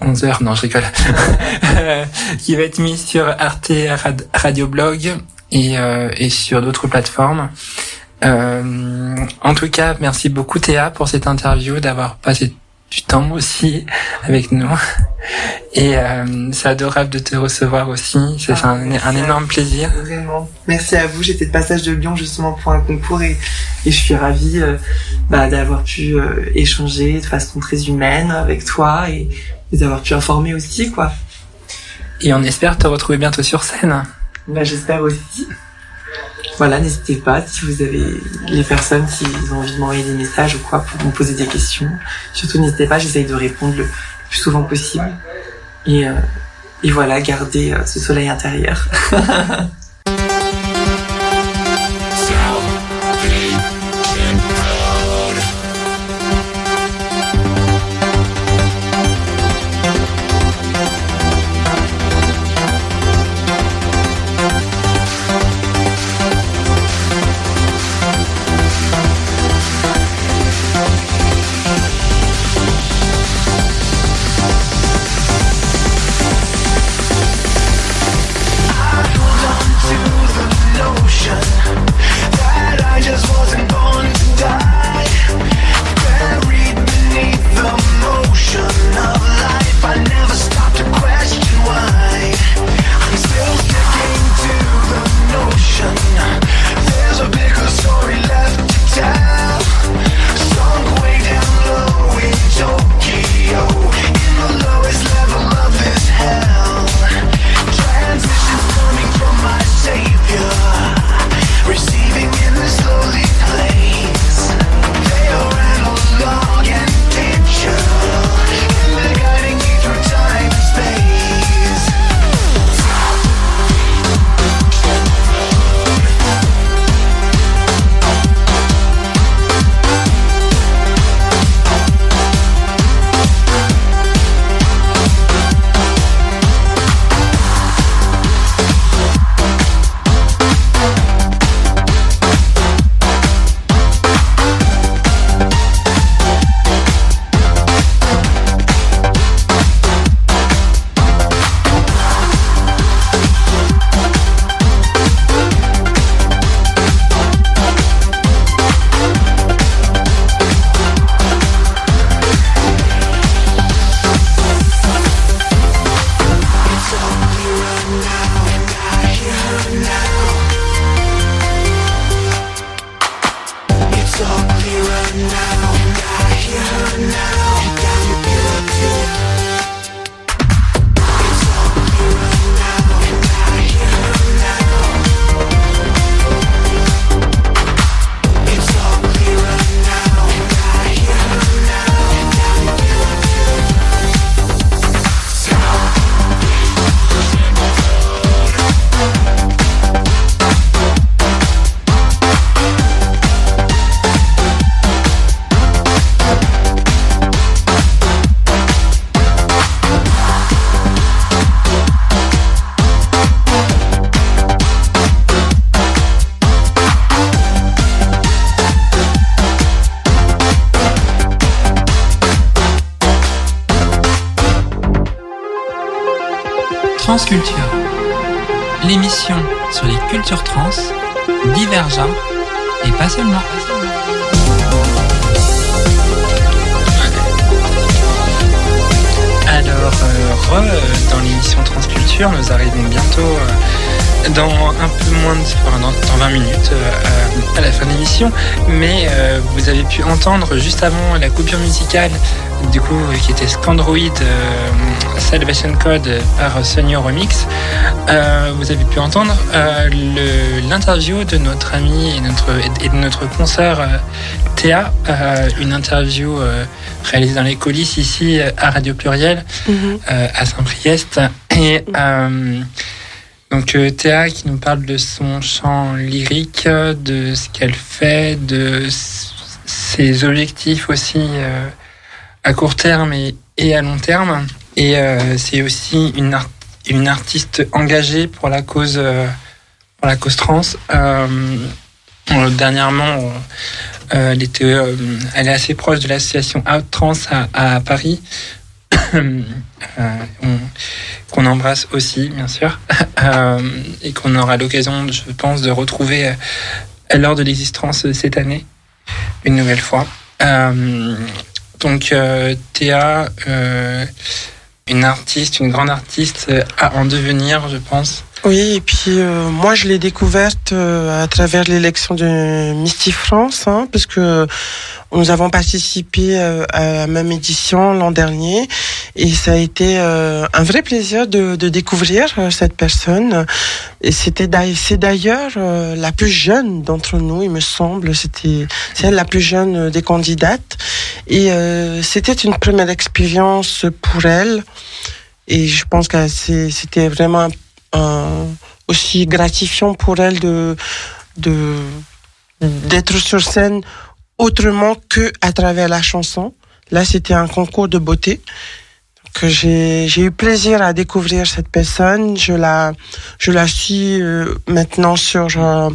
11 heures, non, je rigole. Qui va être mis sur Arte Rad- Radio Blog et, euh, et sur d'autres plateformes. Euh, en tout cas, merci beaucoup Théa pour cette interview, d'avoir passé du temps aussi avec nous. Et euh, c'est adorable de te recevoir aussi. C'est Ah, un, un énorme plaisir. Vraiment. Merci à vous. J'étais de passage de Lyon justement pour un concours et, et je suis ravie euh, bah, d'avoir pu euh, échanger de façon très humaine avec toi et, et d'avoir pu informer aussi, quoi. Et on espère te retrouver bientôt sur scène. Bah, j'espère aussi. Voilà, n'hésitez pas si vous avez les personnes qui ont envie de m'envoyer des messages ou quoi pour me poser des questions. Surtout n'hésitez pas, j'essaye de répondre le plus souvent possible. Et, euh, et voilà, garder euh, ce soleil intérieur. et pas seulement. Alors, euh, re, euh, dans l'émission Transculture, nous arrivons bientôt euh, dans un peu moins de enfin, dans, dans 20 minutes euh, à, la fin de l'émission. Mais euh, vous avez pu entendre juste avant la coupure musicale, du coup, qui était Scandroid euh, Salvation Code par Sonio Remix. Euh, vous avez pu entendre euh, l'interview de notre ami et, notre, et de notre consoeur euh, Théa, euh, une interview euh, réalisée dans les coulisses ici à Radio Pluriel euh, à Saint-Priest. Et euh, donc euh, Théa qui nous parle de son chant lyrique, de ce qu'elle fait, de ses objectifs aussi euh, à court terme et, à long terme. Et euh, c'est aussi une, art- une artiste engagée pour la cause, pour la cause trans. Dernièrement, elle, était, elle est assez proche de l'association Out Trans à Paris. Euh, on- qu'on embrasse aussi, bien sûr, Euh, et qu'on aura l'occasion, je pense, de retrouver euh, lors de l'existence cette année, une nouvelle fois. Donc, Théa, une artiste, une grande artiste à en devenir, je pense. Oui, et puis euh, moi je l'ai découverte euh, à travers l'élection de Misty France, hein, parce que nous avons participé euh, à la même édition l'an dernier, et ça a été euh, un vrai plaisir de, de découvrir euh, cette personne. Et c'était c'est d'ailleurs la plus jeune d'entre nous, il me semble. C'était c'est elle la plus jeune des candidates, et c'était une première expérience pour elle. Et je pense que c'était vraiment un aussi gratifiant pour elle de d'être sur scène autrement que à travers la chanson. Là, c'était un concours de beauté. Que j'ai eu plaisir à découvrir cette personne. Je la je la suis euh, maintenant sur euh,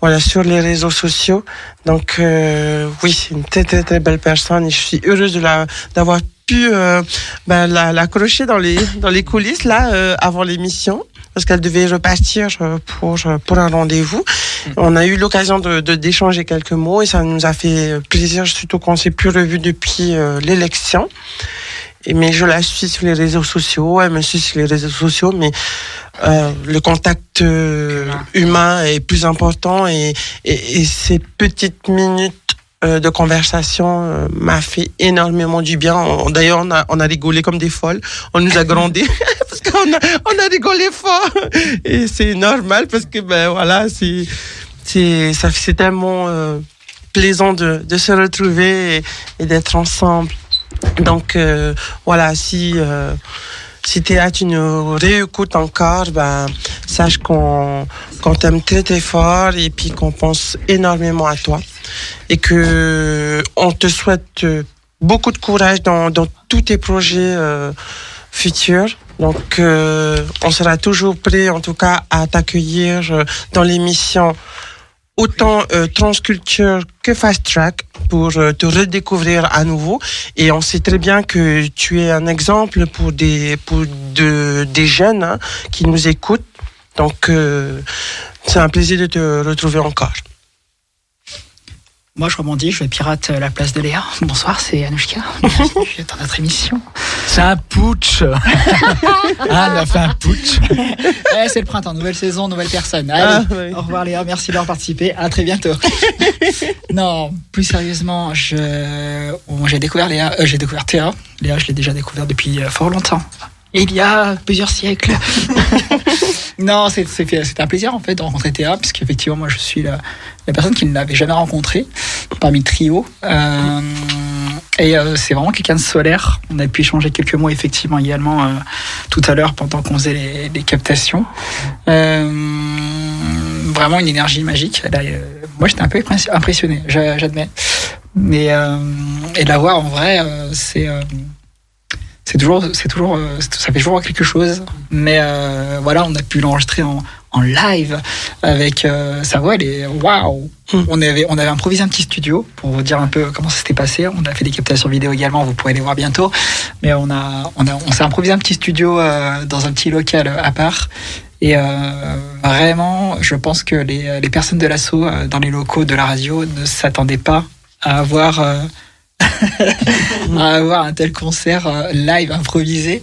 voilà sur les réseaux sociaux. Donc euh, oui, c'est une très très très belle personne et je suis heureuse de la d'avoir pu euh, ben, la l'accrocher dans les dans les coulisses là euh, avant l'émission parce qu'elle devait repartir euh, pour euh, pour un rendez-vous. On a eu l'occasion de d'échanger quelques mots et ça nous a fait plaisir surtout qu'on s'est plus revu depuis euh, l'élection. Et mais je la suis sur les réseaux sociaux, elle me suit sur les réseaux sociaux, mais euh, le contact euh, humain est plus important et, et, et ces petites minutes euh, de conversation euh, m'a fait énormément du bien. D'ailleurs, on a, on a rigolé comme des folles. On nous a grondé parce qu'on a, on a rigolé fort. Et c'est normal parce que, ben voilà, c'est, c'est, c'est tellement euh, plaisant de, de se retrouver et, et d'être ensemble. Donc, euh, voilà, si, euh, si Théa, tu nous réécoutes encore, ben, sache qu'on, qu'on t'aime très très fort et puis qu'on pense énormément à toi et que on te souhaite beaucoup de courage dans, dans tous tes projets euh, futurs. Donc, euh, on sera toujours prêt, en tout cas, à t'accueillir euh, dans l'émission autant euh, Transculture que Fast Track pour euh, te redécouvrir à nouveau. Et on sait très bien que tu es un exemple pour des pour de, des jeunes hein, qui nous écoutent. Donc, euh, c'est un plaisir de te retrouver encore. Moi, je rebondis, je pirate la place de Léa. Bonsoir, c'est Anouchka. Bienvenue dans notre émission. C'est un putsch. ah, elle a fait un putsch. Eh, c'est le printemps, nouvelle saison, nouvelle personne. Allez, Ah, oui. au revoir Léa, merci d'avoir participé. À très bientôt. non, plus sérieusement, je, j'ai découvert Léa, euh, j'ai découvert Théa. Léa, je l'ai déjà découvert depuis euh, fort longtemps. Il y a plusieurs siècles. Non, c'est un plaisir en fait de rencontrer Théa, puisqu'effectivement, moi, je suis la, la personne qui ne l'avait jamais rencontrée parmi trio. Euh, et euh, c'est vraiment quelqu'un de solaire. On a pu échanger quelques mots effectivement également euh, tout à l'heure pendant qu'on faisait les, les captations. Euh, vraiment une énergie magique. Euh, moi, j'étais un peu impressi- impressionné, j'a- j'admets. Mais euh, et la voir en vrai, c'est c'est toujours, c'est toujours, euh, ça fait toujours quelque chose. Mais euh, voilà, on a pu l'enregistrer en, live avec euh, sa voix. Elle est waouh. On avait on avait improvisé un petit studio pour vous dire un peu comment ça s'était passé. On a fait des captations vidéo également. Vous pourrez les voir bientôt. Mais on a on a on s'est improvisé un petit studio euh, dans un petit local à part. Et euh, vraiment, je pense que les, les personnes de l'assaut dans les locaux de la radio ne s'attendaient pas à avoir à avoir un tel concert euh, live improvisé.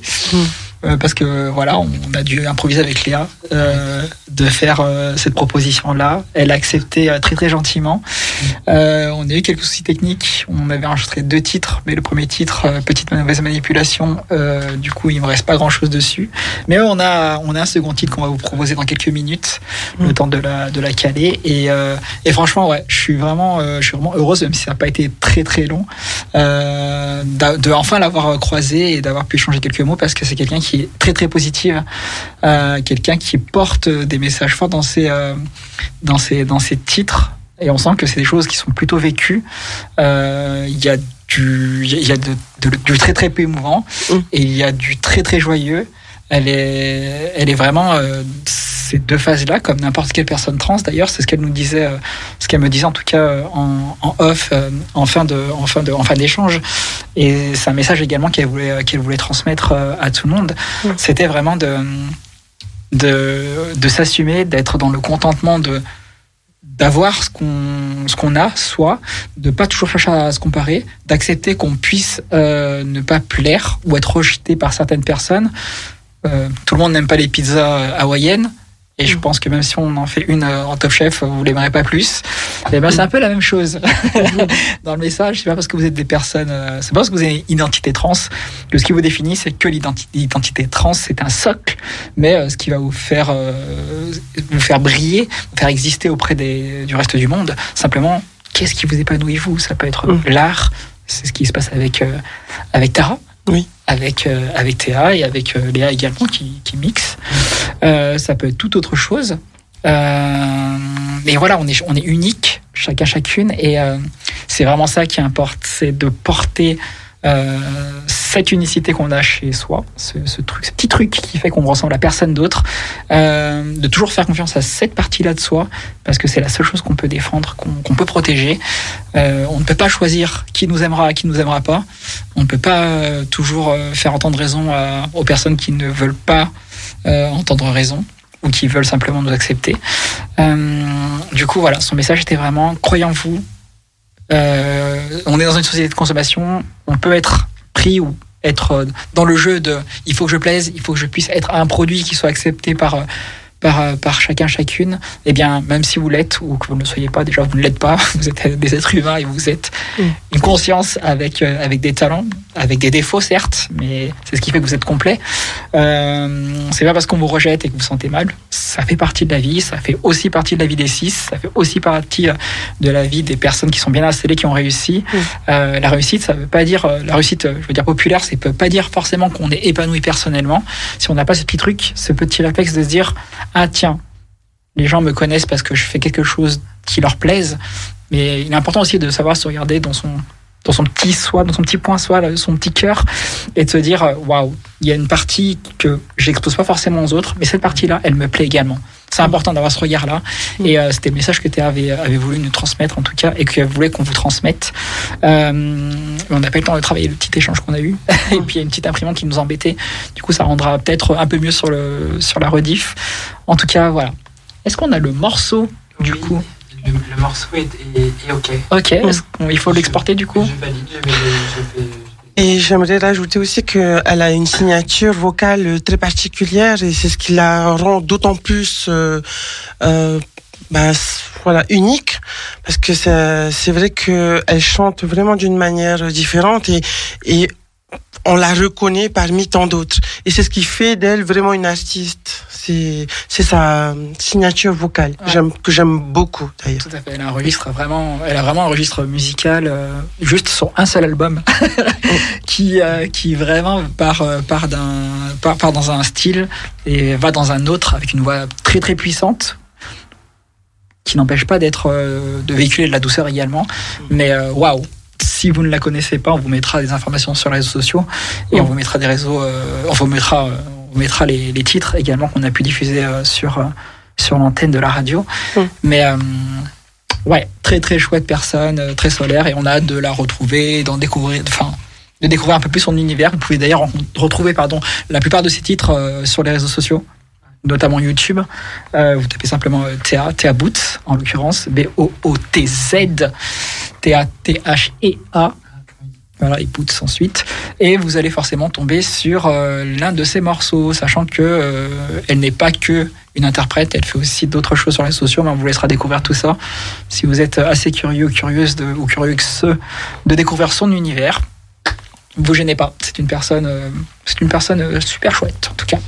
Euh, parce que voilà, on a dû improviser avec Léa euh, de faire euh, cette proposition-là. Elle a accepté très très gentiment. On a eu quelques soucis techniques. On avait enregistré deux titres, mais le premier titre, Petite mauvaise manipulation, du coup, il me reste pas grand-chose dessus. Mais on a on a un second titre qu'on va vous proposer dans quelques minutes, le temps de la de la caler. Et, franchement, ouais, je suis vraiment je suis vraiment heureuse, même si ça n'a pas été très très long, de enfin l'avoir croisé et d'avoir pu échanger quelques mots parce que c'est quelqu'un qui est très très positive, euh, quelqu'un qui porte des messages forts dans ses euh, dans ses dans ses titres et on sent que c'est des choses qui sont plutôt vécues. Euh, Il y a du il y a de, de- du très très peu émouvant et il y a du très très joyeux. Elle est elle est vraiment ces deux phases là comme n'importe quelle personne trans d'ailleurs c'est ce qu'elle nous disait euh, ce qu'elle me disait en tout cas euh, en, en off euh, en fin de en fin de en fin d'échange. Et c'est un message également qu'elle voulait qu'elle voulait transmettre à tout le monde. C'était vraiment de de, de s'assumer, d'être dans le contentement de d'avoir ce qu'on ce qu'on a soi de pas toujours chercher à se comparer d'accepter qu'on puisse euh, ne pas plaire ou être rejeté par certaines personnes. Euh, tout le monde n'aime pas les pizzas hawaïennes et je pense que même si on en fait une euh, en top chef vous l'aimerez pas plus. Et ben c'est un peu la même chose. Dans le message c'est pas parce que vous êtes des personnes euh, c'est pas parce que vous avez une identité trans que ce qui vous définit c'est que l'identi- l'identité trans c'est un socle. Mais euh, ce qui va vous faire vous faire briller vous faire exister auprès des, du reste du monde. Simplement qu'est-ce qui vous épanouit vous? Ça peut être l'art. C'est ce qui se passe avec euh, avec Tara avec euh, avec Théa et avec euh, Léa également qui, qui mixe. Euh, ça peut être tout autre chose. Mais voilà on est on est unique chacun chacune. Et c'est vraiment ça qui importe c'est de porter cette unicité qu'on a chez soi, ce, petit truc qui fait qu'on ressemble à personne d'autre, euh, de toujours faire confiance à cette partie-là de soi, parce que c'est la seule chose qu'on peut défendre, qu'on peut protéger. Euh, on ne peut pas choisir qui nous aimera, qui nous aimera pas. On ne peut pas euh, toujours faire entendre raison aux personnes qui ne veulent pas entendre raison ou qui veulent simplement nous accepter. Du coup, voilà, son message était vraiment croyez en vous. On est dans une société de consommation. On peut être pris ou être euh, dans le jeu de il faut que je plaise, il faut que je puisse être un produit qui soit accepté par euh, par, euh, par chacun chacune. Eh bien, même si vous l'êtes ou que vous ne le soyez pas, déjà vous ne l'êtes pas. Vous êtes des êtres humains et vous êtes une conscience avec euh, avec des talents, avec des défauts certes, mais c'est ce qui fait que vous êtes complet. Euh, c'est pas parce qu'on vous rejette et que vous vous sentez mal. Ça fait partie de la vie. Ça fait aussi partie de la vie des six. Ça fait aussi partie euh, de la vie des personnes qui sont bien installées, qui ont réussi. Euh, la réussite, ça veut pas dire la réussite. Je veux dire populaire, ça peut pas dire forcément qu'on est épanoui personnellement. Si on n'a pas ce petit truc, ce petit réflexe de se dire ah tiens, les gens me connaissent parce que je fais quelque chose qui leur plaise. Mais il est important aussi de savoir se regarder dans son dans son petit soi, dans son petit point soi, là, son petit cœur, et de se dire euh, waouh, il y a une partie que j'expose pas forcément aux autres, mais cette partie-là, elle me plaît également. C'est important d'avoir ce regard-là, et euh, c'était le message que Théa avait, avait voulu nous transmettre en tout cas, et qu'elle voulait qu'on vous transmette. Euh, on n'a pas eu le temps de travailler le petit échange qu'on a eu, et puis il y a une petite imprimante qui nous embêtait. Du coup, ça rendra peut-être un peu mieux sur le sur la rediff. En tout cas, voilà. Est-ce qu'on a le morceau du coup? Le, le morceau est, est- est ok. Ok, est-ce qu'il faut l'exporter du coup Je valide, je vais, je vais- Et j'aimerais rajouter aussi qu'elle a une signature vocale très particulière et c'est ce qui la rend d'autant plus euh, euh, bah, voilà, unique parce que c'est vrai qu'elle chante vraiment d'une manière différente et, et on la reconnaît parmi tant d'autres. Et c'est ce qui fait d'elle vraiment une artiste. C'est sa signature vocale que j'aime beaucoup d'ailleurs. Tout à fait. Elle a un registre vraiment, elle a vraiment un registre musical euh, juste sur un seul album qui euh, qui vraiment part euh, part d'un part, part dans un style et va dans un autre avec une voix très très puissante qui n'empêche pas d'être euh, de véhiculer de la douceur également. Mais euh, waouh. Si vous ne la connaissez pas, on vous mettra des informations sur les réseaux sociaux et on vous mettra des réseaux, on vous mettra, on vous mettra les, les titres également qu'on a pu diffuser euh, sur euh, sur l'antenne de la radio. Mais euh, ouais, très très chouette personne, très solaire, et on a hâte de la retrouver, d'en découvrir, enfin, de découvrir un peu plus son univers. Vous pouvez d'ailleurs retrouver pardon, la plupart de ses titres euh, sur les réseaux sociaux, notamment YouTube. Euh, vous tapez simplement euh, Théa, Théa Boots en l'occurrence, B-O-O-T-Z, T-A-T-H-E-A. Voilà, et Boots ensuite. Et vous allez forcément tomber sur euh, l'un de ses morceaux, sachant que euh, elle n'est pas que une interprète, elle fait aussi d'autres choses sur les sociaux, mais on vous laissera découvrir tout ça. Si vous êtes assez curieux, curieuse de, ou curieux de découvrir son univers, vous gênez pas. C'est une personne, euh, c'est une personne super chouette, en tout cas.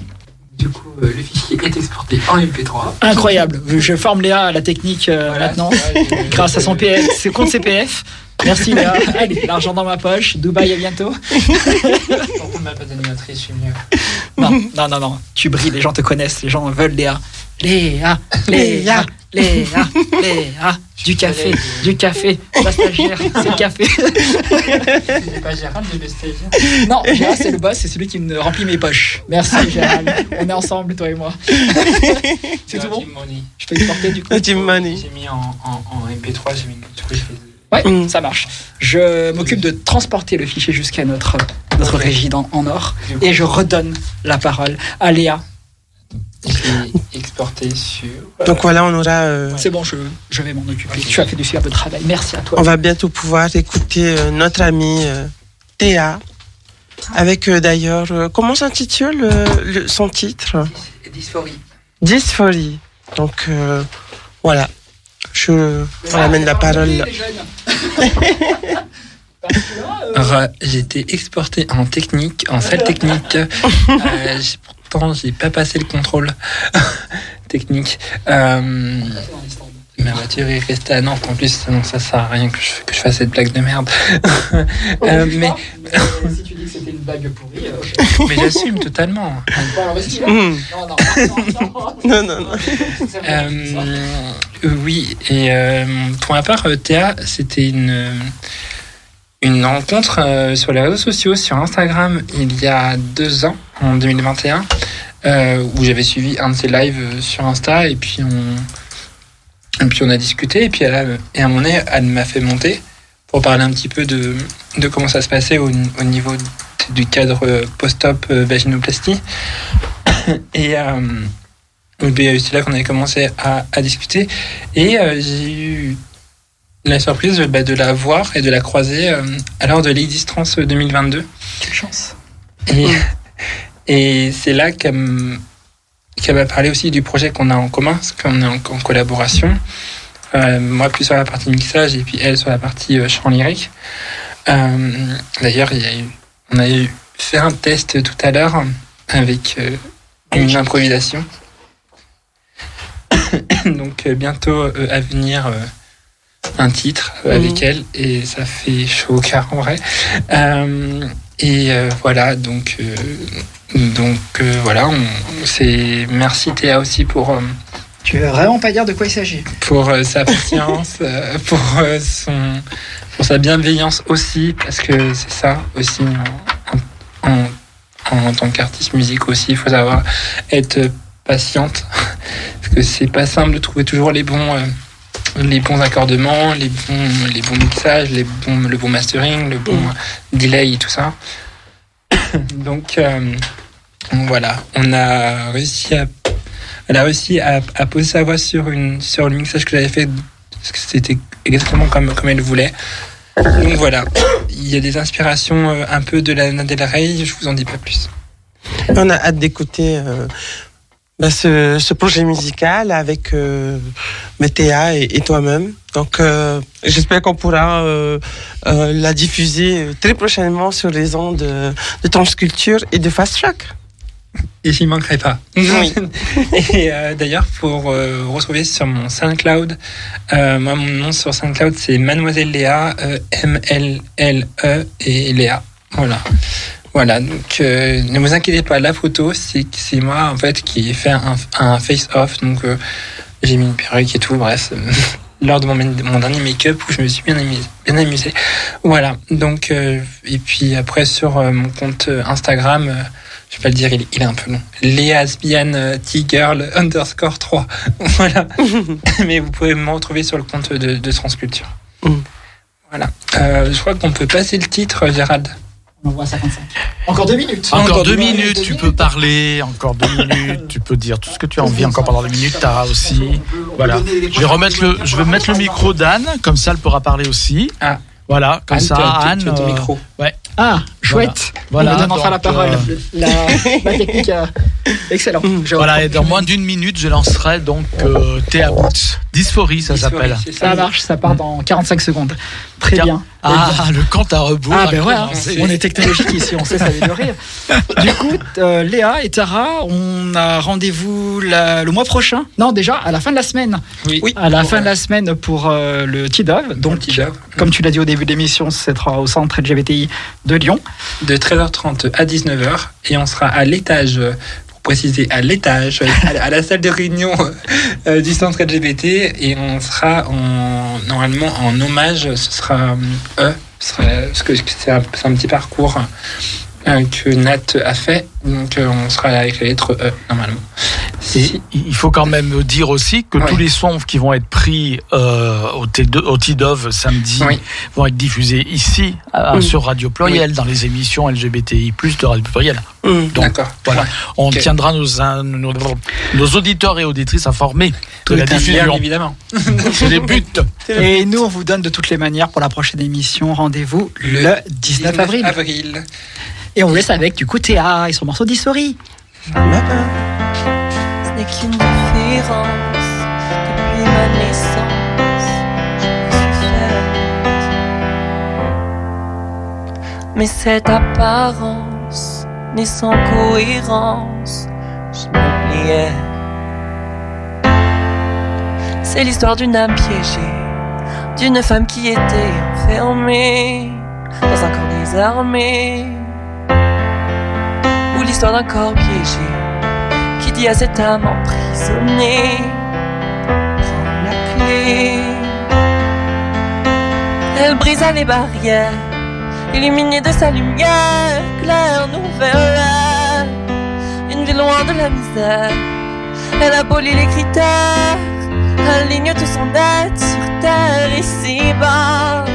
Du coup, le fichier est exporté en MP3. Incroyable. Je forme Léa à la technique Voilà, maintenant, grâce à son PF, ses comptes CPF. Merci Léa. Allez, l'argent dans ma poche. Dubaï à bientôt. Pourquoi on m'a pas d'animatrice, je suis mieux. Non, non, non, non. Tu brilles, les gens te connaissent, les gens veulent Léa. Léa, Léa, Léa, Léa. Du café, du café. La stagiaire, c'est le café. C'est pas Gérald de Bestévia Non, Gérald, c'est le boss, c'est celui qui me remplit mes poches. Merci Gérald. On est ensemble, toi et moi. C'est tout bon Je peux exporter du coup Team Money. J'ai mis en, en, en MP3, j'ai mis. Du coup, je fais. Ouais, ça marche. Je m'occupe de transporter le fichier jusqu'à notre, notre régie dans- en or et je redonne la parole à Léa. Exporté sur. Donc voilà, on aura. euh, C'est bon, je, je vais m'en occuper. Tu as fait du superbe travail. Merci à toi. on va bientôt pouvoir écouter euh, notre amie euh, Théa. Avec euh, d'ailleurs. euh, comment s'intitule euh, le- son titre? Dysphorie. Dysphorie. Donc euh, voilà. Je ramène la parole. J'ai été exporté en technique, en salle technique. Euh, pourtant, j'ai pas passé le contrôle technique. Euh, ma voiture est restée à Nantes en plus, donc ça sert à rien que je, que je fasse cette blague de merde. Euh, mais, si tu dis que c'était une bague pourrie. mais j'assume totalement. Hmm. Non, non, Non, non, non. Euh, oui, et euh, pour ma part, euh, Théa, c'était une, une rencontre euh, sur les réseaux sociaux, sur Instagram, il y a deux ans, en 2021, euh, où j'avais suivi un de ses lives euh, sur Insta, et puis on, et puis on a discuté, et puis elle a- et à un moment donné, elle m'a fait monter pour parler un petit peu de, de comment ça se passait au, au niveau du cadre post-op euh, vaginoplastie. Et, euh, c'est là qu'on avait commencé à, à discuter. Et euh, j'ai eu la surprise bah, de la voir et de la croiser euh, à l'heure de l'Existrance 2022. Quelle chance. Et, et c'est là qu'elle qu'elle m'a parlé aussi du projet qu'on a en commun, parce qu'on est en, en collaboration. Euh, moi plus sur la partie mixage et puis elle sur la partie euh, chant lyrique. Euh, D'ailleurs, on a eu fait un test tout à l'heure avec une improvisation. Donc bientôt à venir un titre avec elle et ça fait chaud au cœur en vrai. Et voilà, donc, donc euh, voilà, on, c'est merci Théa aussi pour, euh, Tu veux vraiment pas dire de quoi il s'agit pour euh, sa patience, euh, pour, euh, son, pour sa bienveillance aussi, parce que c'est ça aussi en, en, en tant qu'artiste musique aussi, il faut savoir être patiente, parce que c'est pas simple de trouver toujours les bons, euh, les bons accordements, les bons, les bons mixages, les bons, le bon mastering, le bon delay et tout ça. Donc euh, voilà, on a réussi à elle a réussi à, poser sa voix sur, une, sur le mixage que j'avais fait, parce que c'était exactement comme, comme elle voulait. Donc voilà, il y a des inspirations euh, un peu de la Del Rey, je vous en dis pas plus. On a hâte d'écouter euh, bah, ce, ce projet musical avec euh, et toi-même. Donc, euh, j'espère qu'on pourra euh, euh, la diffuser très prochainement sur les ondes de, de Temps Culture et de Fast Track. Et j'y manquerai pas. Oui. et d'ailleurs, pour retrouver sur mon SoundCloud, moi, mon nom sur SoundCloud, c'est Mademoiselle Léa, M-L-L-E et Léa. Voilà. Voilà, donc euh, ne vous inquiétez pas, la photo, c'est moi en fait qui ai fait un, un face-off, donc euh, j'ai mis une perruque et tout, bref, lors de mon, mon dernier make-up où je me suis bien amusé. Bien amusé. Voilà, donc, euh, et puis après sur euh, mon compte euh, Instagram, euh, je vais pas le dire, il, il est un peu long. Léasbian T-Girl underscore 3. voilà. Mais vous pouvez me retrouver sur le compte de, de Transculture. Mm. Voilà. Euh, je crois qu'on peut passer le titre, Gérald. On voit 55. Encore deux minutes. Encore deux minutes, tu peux parler, encore deux minutes, tu peux dire tout ce que tu as envie encore pendant deux minutes, Tara aussi. Voilà. Je vais remettre le, je vais mettre le micro d'Anne, comme ça elle pourra parler aussi. Ah. Voilà, comme Anne, ça, tu as- tu- Anne. tu as ton euh, micro. Ouais. Ah, chouette. Voilà, On donne enfin la donc, parole. euh, La, la technique, euh, excellent. Je Voilà, et dans moins d'une minute, je lancerai donc euh, Théa Boots. Dysphorie, ça s'appelle. Ça marche, ça part dans 45 secondes. Très Tiens. bien. Ah, le compte à rebours. Ah ben ouais, on est technologique ici, on sait s'améliorer. Du coup, euh, Léa et Tara, on a rendez-vous le mois prochain. Non, déjà à la fin de la semaine. Oui. À la fin de la semaine pour euh, le T-Dove. Donc, comme tu l'as dit au début de l'émission, ce sera au centre LGBTI de Lyon. De 13h30 à 19h. Et on sera à l'étage, euh, préciser, à l'étage, à la- salle de réunion euh, du centre LGBT. Et on sera en, normalement en hommage, ce sera eux. parce que c'est un, petit parcours que Nat a fait. Donc euh, on sera avec la lettre E, normalement. Il faut quand même dire aussi que tous les sons qui vont être pris euh, au T2 au T-Dove samedi vont être diffusés ici sur Radio Pluriel dans les émissions LGBTI+ de Radio Pluriel. Donc D'accord. voilà, on tiendra nos, nos, nos auditeurs et auditrices informés de la Bien diffusion. évidemment. C'est les buts. Et nous, on vous donne de toutes les manières pour la prochaine émission. Rendez-vous le, 19 avril. avril. Et on laisse avec du coup Théa et son morceau d'Histori. Ce n'est qu'une différence depuis ma naissance. Je suis. Mais cette apparence n'est sans cohérence. Je m'oubliais. C'est l'histoire d'une âme piégée, d'une femme qui était enfermée dans un corps désarmé. L'histoire d'un corps piégé qui dit à cette âme emprisonnée Prends la clé. Elle brisa les barrières, illuminée de sa lumière, claire nouvelle. Une vie loin de la misère, elle abolit les critères, aligne tout son être sur terre ici-bas.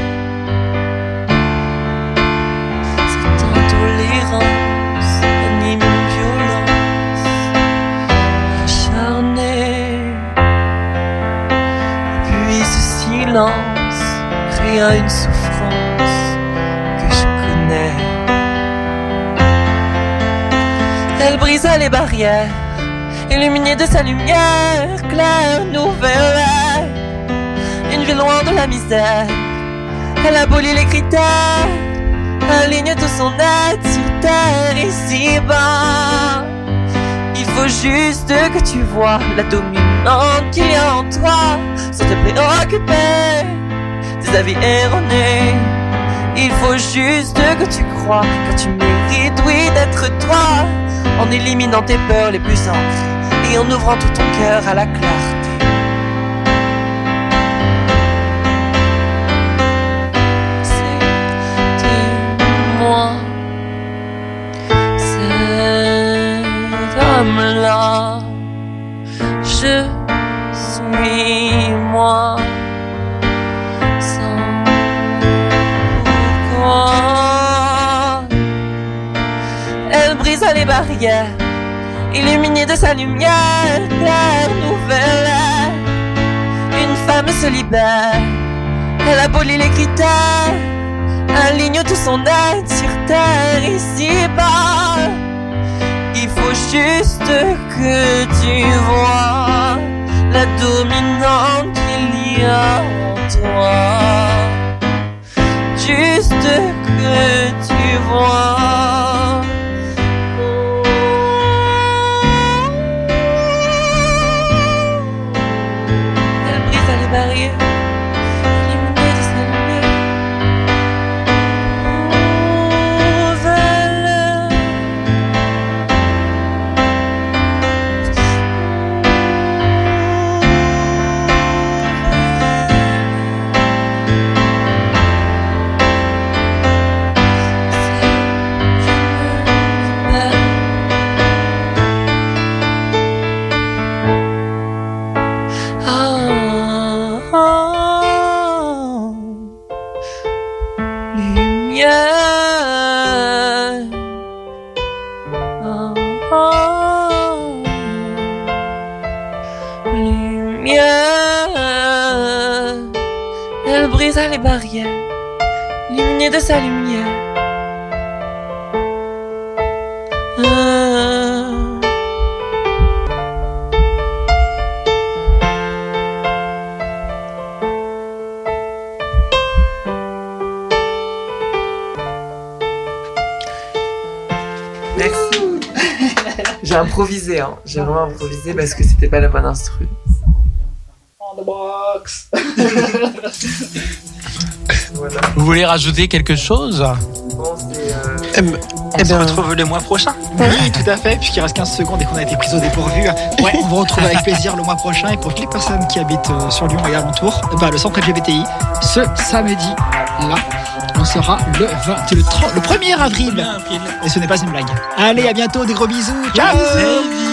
Créa une souffrance que je connais. Elle brisa les barrières, illuminée de sa lumière, claire, nouvelle. Une vie loin de la misère, elle abolit les critères, aligne tout son être sur terre ici-bas. Il faut juste que tu vois la dominante qu'il y a en toi, sans te préoccuper des avis erronés. Il faut juste que tu crois que tu mérites, oui, d'être toi, en éliminant tes peurs les plus ancrées et en ouvrant tout ton cœur à la clarté. Elle brisa les barrières, illuminée de sa lumière, claire, nouvelle. Une femme se libère, elle abolit les critères, aligne tout son être sur terre ici-bas. Il faut juste que tu vois la dominante toi. Juste que tu vois. Illuminée de sa lumière. Ah. Merci. J'ai improvisé, hein. J'ai vraiment improvisé parce que c'était pas la bonne instru. Vous voulez rajouter quelque chose? Bon, c'est. euh, Eh On se retrouve le mois prochain. Oui, tout à fait, puisqu'il reste 15 secondes et qu'on a été pris au dépourvu. Ouais, on vous retrouve avec plaisir le mois prochain. Et pour toutes les personnes qui habitent euh, sur Lyon et alentours, bah, le centre LGBTI, ce samedi-là, on sera le, 20 le, 30 le 1er avril. Et ce n'est pas une blague. Allez, à bientôt, des gros bisous. Ciao Salut.